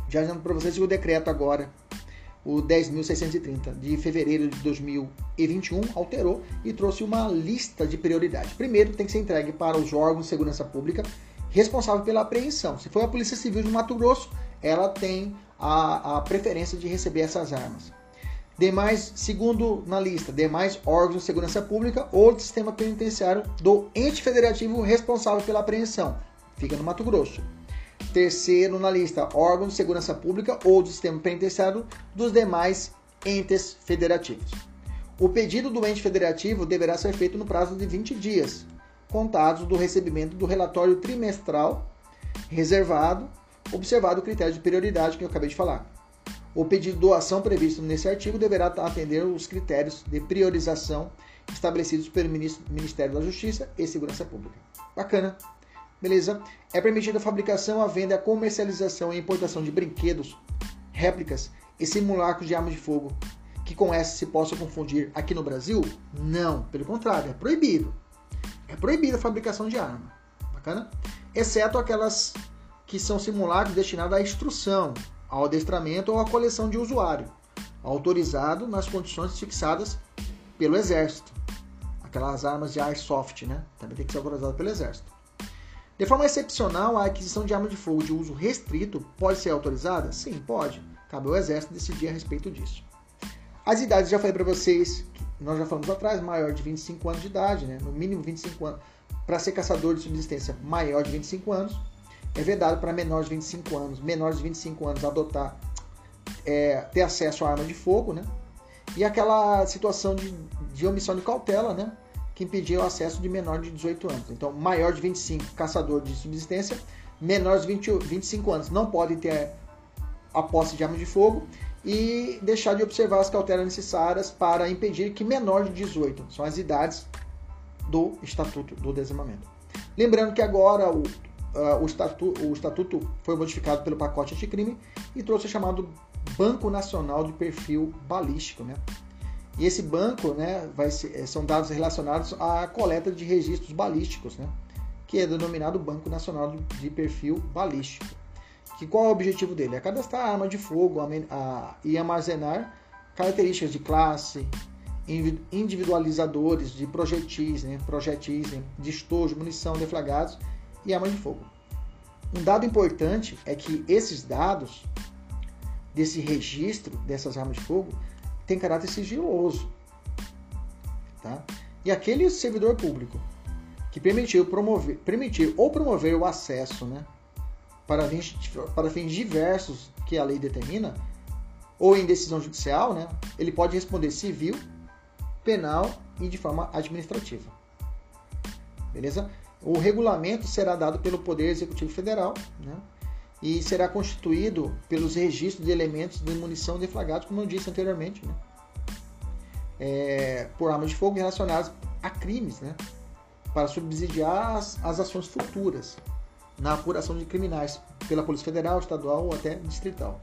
Já dizendo para vocês que o decreto agora, o 10.630 de fevereiro de 2021, alterou e trouxe uma lista de prioridades. Primeiro, tem que ser entregue para os órgãos de segurança pública responsável pela apreensão. Se for a Polícia Civil de Mato Grosso, ela tem a, a preferência de receber essas armas. Demais, segundo na lista, demais órgãos de segurança pública ou do sistema penitenciário do ente federativo responsável pela apreensão. Fica no Mato Grosso. Terceiro na lista, órgãos de segurança pública ou do sistema penitenciário dos demais entes federativos. O pedido do ente federativo deverá ser feito no prazo de 20 dias, contados do recebimento do relatório trimestral reservado observado o critério de prioridade que eu acabei de falar. O pedido de doação previsto nesse artigo deverá atender os critérios de priorização estabelecidos pelo Ministério da Justiça e Segurança Pública. Bacana. Beleza? É permitida a fabricação, a venda, a comercialização e importação de brinquedos, réplicas e simulacros de armas de fogo que com essa se possa confundir aqui no Brasil? Não, pelo contrário, é proibido. É proibida a fabricação de arma. Bacana? Exceto aquelas que são simulacros destinados à instrução, ao adestramento ou à coleção de usuário, autorizado nas condições fixadas pelo Exército. Aquelas armas de airsoft, né? Também tem que ser autorizado pelo Exército. De forma excepcional, a aquisição de arma de fogo de uso restrito pode ser autorizada? Sim, pode. Cabe ao Exército decidir a respeito disso. As idades, já falei para vocês, nós já falamos atrás, maior de 25 anos de idade, né? no mínimo 25 anos. Para ser caçador de subsistência maior de 25 anos, é vedado para menores de 25 anos, menores de 25 anos adotar, é, ter acesso à arma de fogo, né? E aquela situação de, de omissão de cautela, né? Que impedia o acesso de menor de 18 anos. Então, maior de 25, caçador de subsistência, menores de 20, 25 anos não podem ter a posse de arma de fogo e deixar de observar as cautelas necessárias para impedir que menor de 18 são as idades do Estatuto do Desarmamento. Lembrando que agora o, uh, o, estatu, o estatuto foi modificado pelo pacote anticrime e trouxe o chamado Banco Nacional de Perfil Balístico. Né? E esse banco né, vai ser, eh, são dados relacionados à coleta de registros balísticos, né? que é denominado Banco Nacional de Perfil Balístico. Que qual é o objetivo dele? É cadastrar arma de fogo a, e armazenar características de classe, individualizadores de projetis, né, projetis né, de estojo, munição, deflagrados e arma de fogo. Um dado importante é que esses dados desse registro dessas armas de fogo tem caráter sigiloso. Tá? E aquele servidor público que permitiu promover, permitir ou promover o acesso né, para, fins, para fins diversos que a lei determina, ou em decisão judicial, né, ele pode responder civil, penal e de forma administrativa. Beleza? O regulamento será dado pelo Poder Executivo Federal né? E será constituído pelos registros de elementos de munição deflagrados, como eu disse anteriormente, né? é, por armas de fogo relacionadas a crimes, né? para subsidiar as, as ações futuras na apuração de criminais pela Polícia Federal, Estadual ou até Distrital.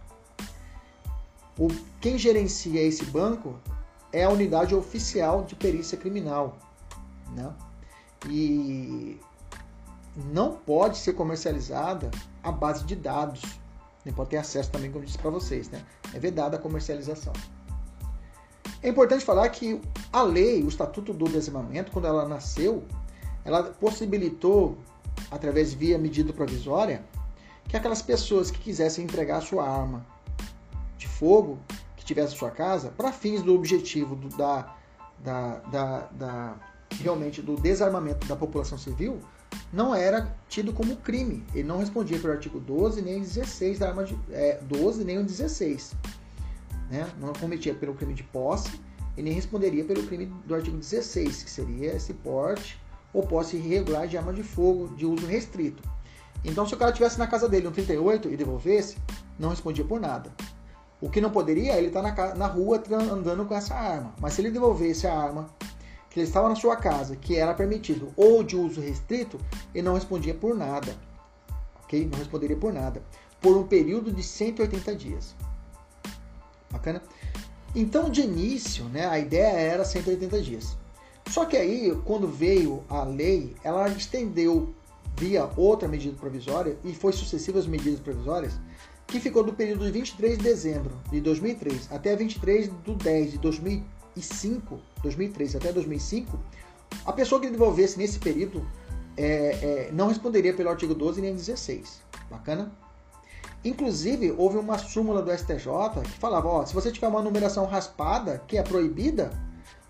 O, quem gerencia esse banco é a unidade oficial de perícia criminal. Né? E não pode ser comercializada à base de dados. Nem pode ter acesso também, como eu disse para vocês. Né? É vedada a comercialização. É importante falar que a lei, o Estatuto do Desarmamento, quando ela nasceu, ela possibilitou, através via medida provisória, que aquelas pessoas que quisessem entregar sua arma de fogo, que tivesse sua casa, para fins do objetivo do, da, da, da, da, realmente do desarmamento da população civil, não era tido como crime. Ele não respondia pelo artigo 12 nem 16 da arma de, é, 12 nem o 16. né? não cometia pelo crime de posse e nem responderia pelo crime do artigo 16, que seria esse porte ou posse irregular de arma de fogo de uso restrito. Então, se o cara tivesse na casa dele um 38 e devolvesse, não respondia por nada. O que não poderia é ele tá na, na rua andando com essa arma. Mas se ele devolvesse a arma que ele estava na sua casa, que era permitido ou de uso restrito, ele não respondia por nada. Ok? Não responderia por nada. Por um período de 180 dias. Bacana? Então, de início, né, a ideia era 180 dias. Só que aí, quando veio a lei, ela estendeu via outra medida provisória e foi sucessivas medidas provisórias que ficou do período de 23 de dezembro de 2003 até 23 de 10 de 2005, 2003 até 2005, a pessoa que devolvesse nesse período é, é, não responderia pelo artigo 12 nem 16. Bacana? Inclusive, houve uma súmula do STJ que falava, ó, se você tiver uma numeração raspada, que é proibida,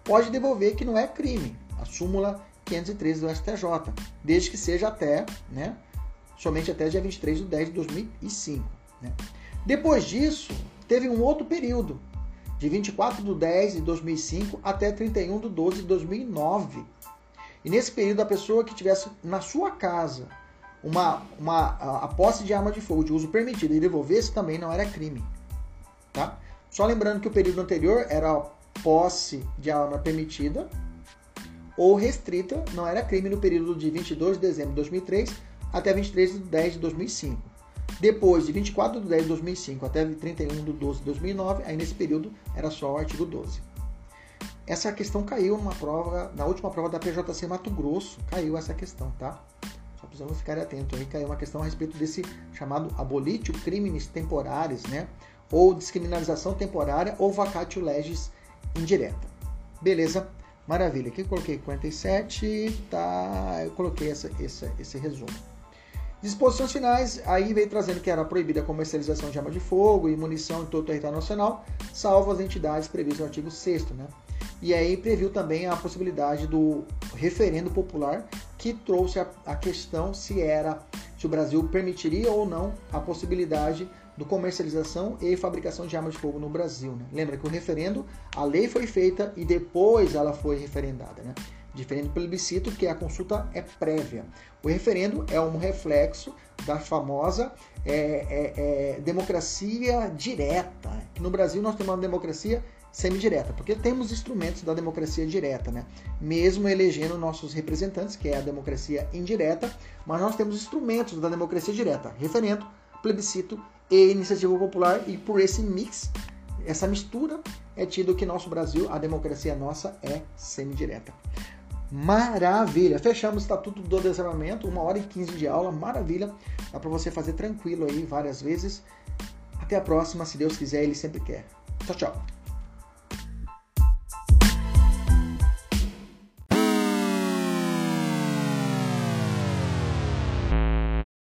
pode devolver que não é crime. A súmula 513 do STJ, desde que seja até, né, somente até dia 23 de 10 de 2005. Né? Depois disso, teve um outro período, de 24 de 10 de 2005 até 31 de 12 de 2009. E nesse período, a pessoa que tivesse na sua casa uma, uma, a, posse de arma de fogo de uso permitido e devolvesse também não era crime. Tá? Só lembrando que o período anterior era posse de arma permitida ou restrita, não era crime no período de 22 de dezembro de 2003 até 23 de 10 de 2005. Depois de 24 de 10 de 2005 até 31 de 12 de 2009, aí nesse período era só o artigo 12. Essa questão caiu numa prova, na última prova da PJC Mato Grosso, caiu essa questão, tá? Só precisamos ficar atentos. Aí caiu uma questão a respeito desse chamado abolitio crimes temporários, né? Ou descriminalização temporária ou vacatio legis indireta. Beleza? Maravilha. Aqui eu coloquei 47, tá? Eu coloquei essa, essa, esse resumo. Disposições finais, aí veio trazendo que era proibida a comercialização de arma de fogo e munição em todo o território nacional, salvo as entidades previstas no artigo 6 né? E aí previu também a possibilidade do referendo popular, que trouxe a, a questão se era se o Brasil permitiria ou não a possibilidade do comercialização e fabricação de armas de fogo no Brasil. Né? Lembra que o referendo, a lei foi feita e depois ela foi referendada. Né? Diferente do plebiscito, que a consulta é prévia. O referendo é um reflexo da famosa é, é, é, democracia direta. No Brasil nós temos uma democracia semidireta, porque temos instrumentos da democracia direta, né? Mesmo elegendo nossos representantes, que é a democracia indireta, mas nós temos instrumentos da democracia direta, referendo, plebiscito e iniciativa popular, e por esse mix, essa mistura, é tido que nosso Brasil, a democracia nossa, é semidireta. Maravilha! Fechamos o Estatuto do Desarmamento, uma hora e 15 de aula, maravilha. Dá para você fazer tranquilo aí várias vezes. Até a próxima, se Deus quiser, Ele sempre quer. Tchau, tchau!